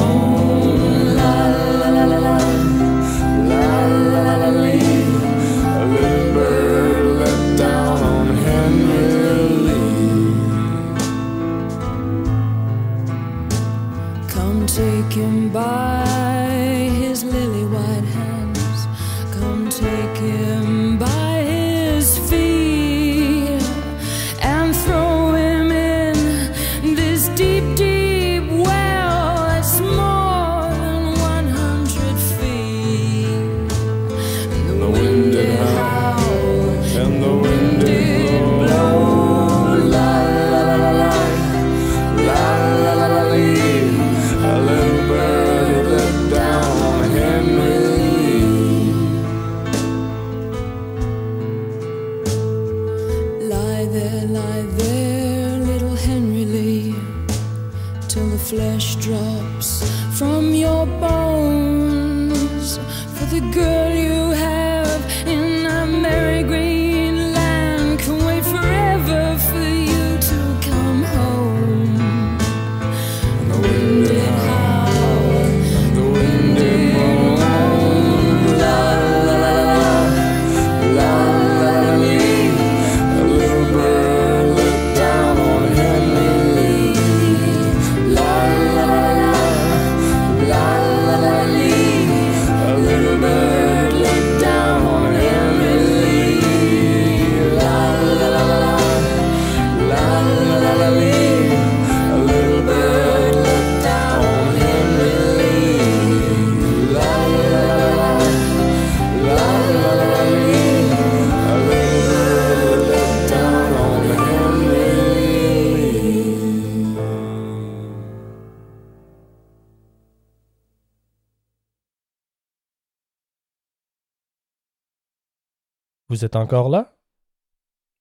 Vous êtes encore là?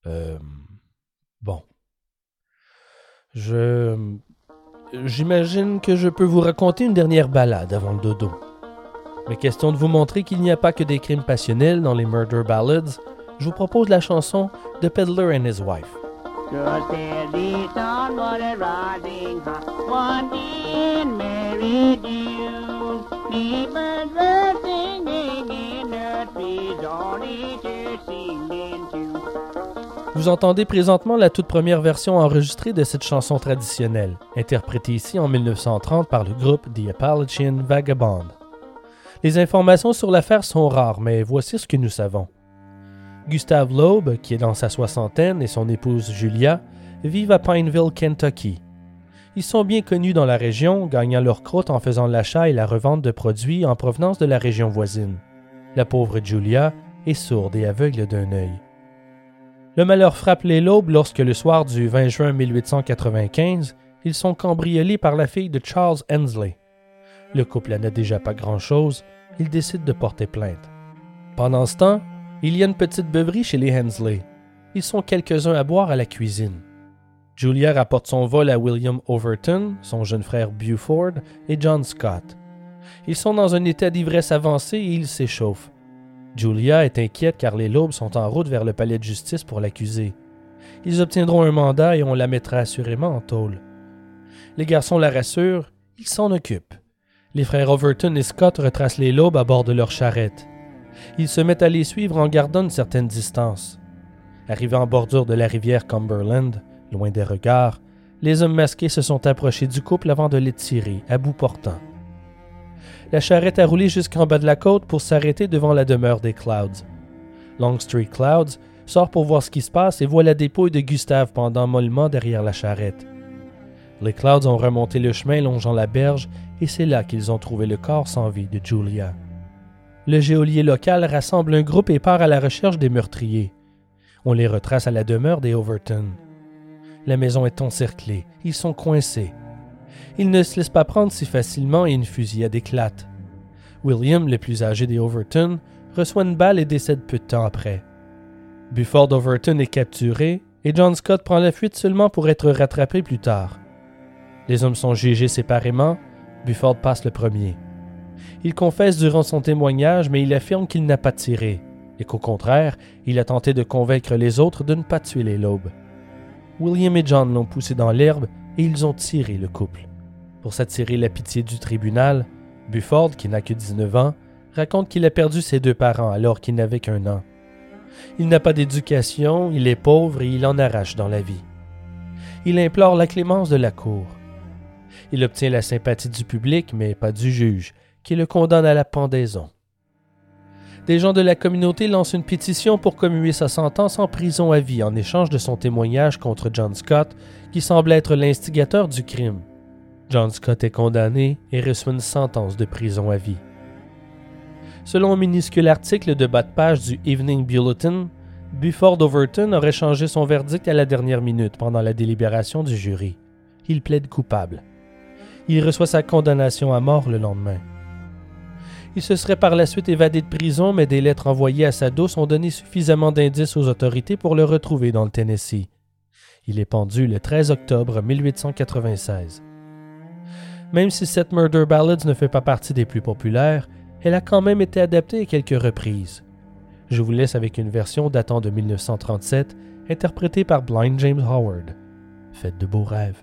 Euh, bon. Je. J'imagine que je peux vous raconter une dernière balade avant le dodo. Mais question de vous montrer qu'il n'y a pas que des crimes passionnels dans les murder ballads, je vous propose la chanson The Peddler and His Wife. Vous entendez présentement la toute première version enregistrée de cette chanson traditionnelle, interprétée ici en 1930 par le groupe The Appalachian Vagabond. Les informations sur l'affaire sont rares, mais voici ce que nous savons. Gustave Loeb, qui est dans sa soixantaine, et son épouse Julia vivent à Pineville, Kentucky. Ils sont bien connus dans la région, gagnant leur croûte en faisant l'achat et la revente de produits en provenance de la région voisine. La pauvre Julia est sourde et aveugle d'un œil. Le malheur frappe les Loeb lorsque le soir du 20 juin 1895, ils sont cambriolés par la fille de Charles Hensley. Le couple n'a déjà pas grand-chose, ils décident de porter plainte. Pendant ce temps, il y a une petite beuverie chez les Hensley. Ils sont quelques-uns à boire à la cuisine. Julia rapporte son vol à William Overton, son jeune frère Buford et John Scott. Ils sont dans un état d'ivresse avancé et ils s'échauffent. Julia est inquiète car les Lobes sont en route vers le palais de justice pour l'accuser. Ils obtiendront un mandat et on la mettra assurément en tôle. Les garçons la rassurent, ils s'en occupent. Les frères Overton et Scott retracent les Lobes à bord de leur charrette. Ils se mettent à les suivre en gardant une certaine distance. Arrivés en bordure de la rivière Cumberland, loin des regards, les hommes masqués se sont approchés du couple avant de les tirer, à bout portant. La charrette a roulé jusqu'en bas de la côte pour s'arrêter devant la demeure des Clouds. Longstreet Clouds sort pour voir ce qui se passe et voit la dépouille de Gustave pendant mollement derrière la charrette. Les Clouds ont remonté le chemin longeant la berge et c'est là qu'ils ont trouvé le corps sans vie de Julia. Le géolier local rassemble un groupe et part à la recherche des meurtriers. On les retrace à la demeure des Overton. La maison est encerclée, ils sont coincés. Ils ne se laissent pas prendre si facilement et une fusillade éclate. William, le plus âgé des Overton, reçoit une balle et décède peu de temps après. Bufford Overton est capturé et John Scott prend la fuite seulement pour être rattrapé plus tard. Les hommes sont jugés séparément, Bufford passe le premier. Il confesse durant son témoignage, mais il affirme qu'il n'a pas tiré, et qu'au contraire, il a tenté de convaincre les autres de ne pas tuer les lobes. William et John l'ont poussé dans l'herbe et ils ont tiré le couple. Pour s'attirer la pitié du tribunal, Bufford, qui n'a que 19 ans, raconte qu'il a perdu ses deux parents alors qu'il n'avait qu'un an. Il n'a pas d'éducation, il est pauvre et il en arrache dans la vie. Il implore la clémence de la cour. Il obtient la sympathie du public, mais pas du juge, qui le condamne à la pendaison. Des gens de la communauté lancent une pétition pour commuer sa sentence en prison à vie en échange de son témoignage contre John Scott, qui semble être l'instigateur du crime. John Scott est condamné et reçoit une sentence de prison à vie. Selon un minuscule article de bas de page du Evening Bulletin, Bufford Overton aurait changé son verdict à la dernière minute pendant la délibération du jury. Il plaide coupable. Il reçoit sa condamnation à mort le lendemain. Il se serait par la suite évadé de prison, mais des lettres envoyées à sa douce ont donné suffisamment d'indices aux autorités pour le retrouver dans le Tennessee. Il est pendu le 13 octobre 1896. Même si cette Murder Ballads ne fait pas partie des plus populaires, elle a quand même été adaptée à quelques reprises. Je vous laisse avec une version datant de 1937, interprétée par Blind James Howard. Faites de beaux rêves.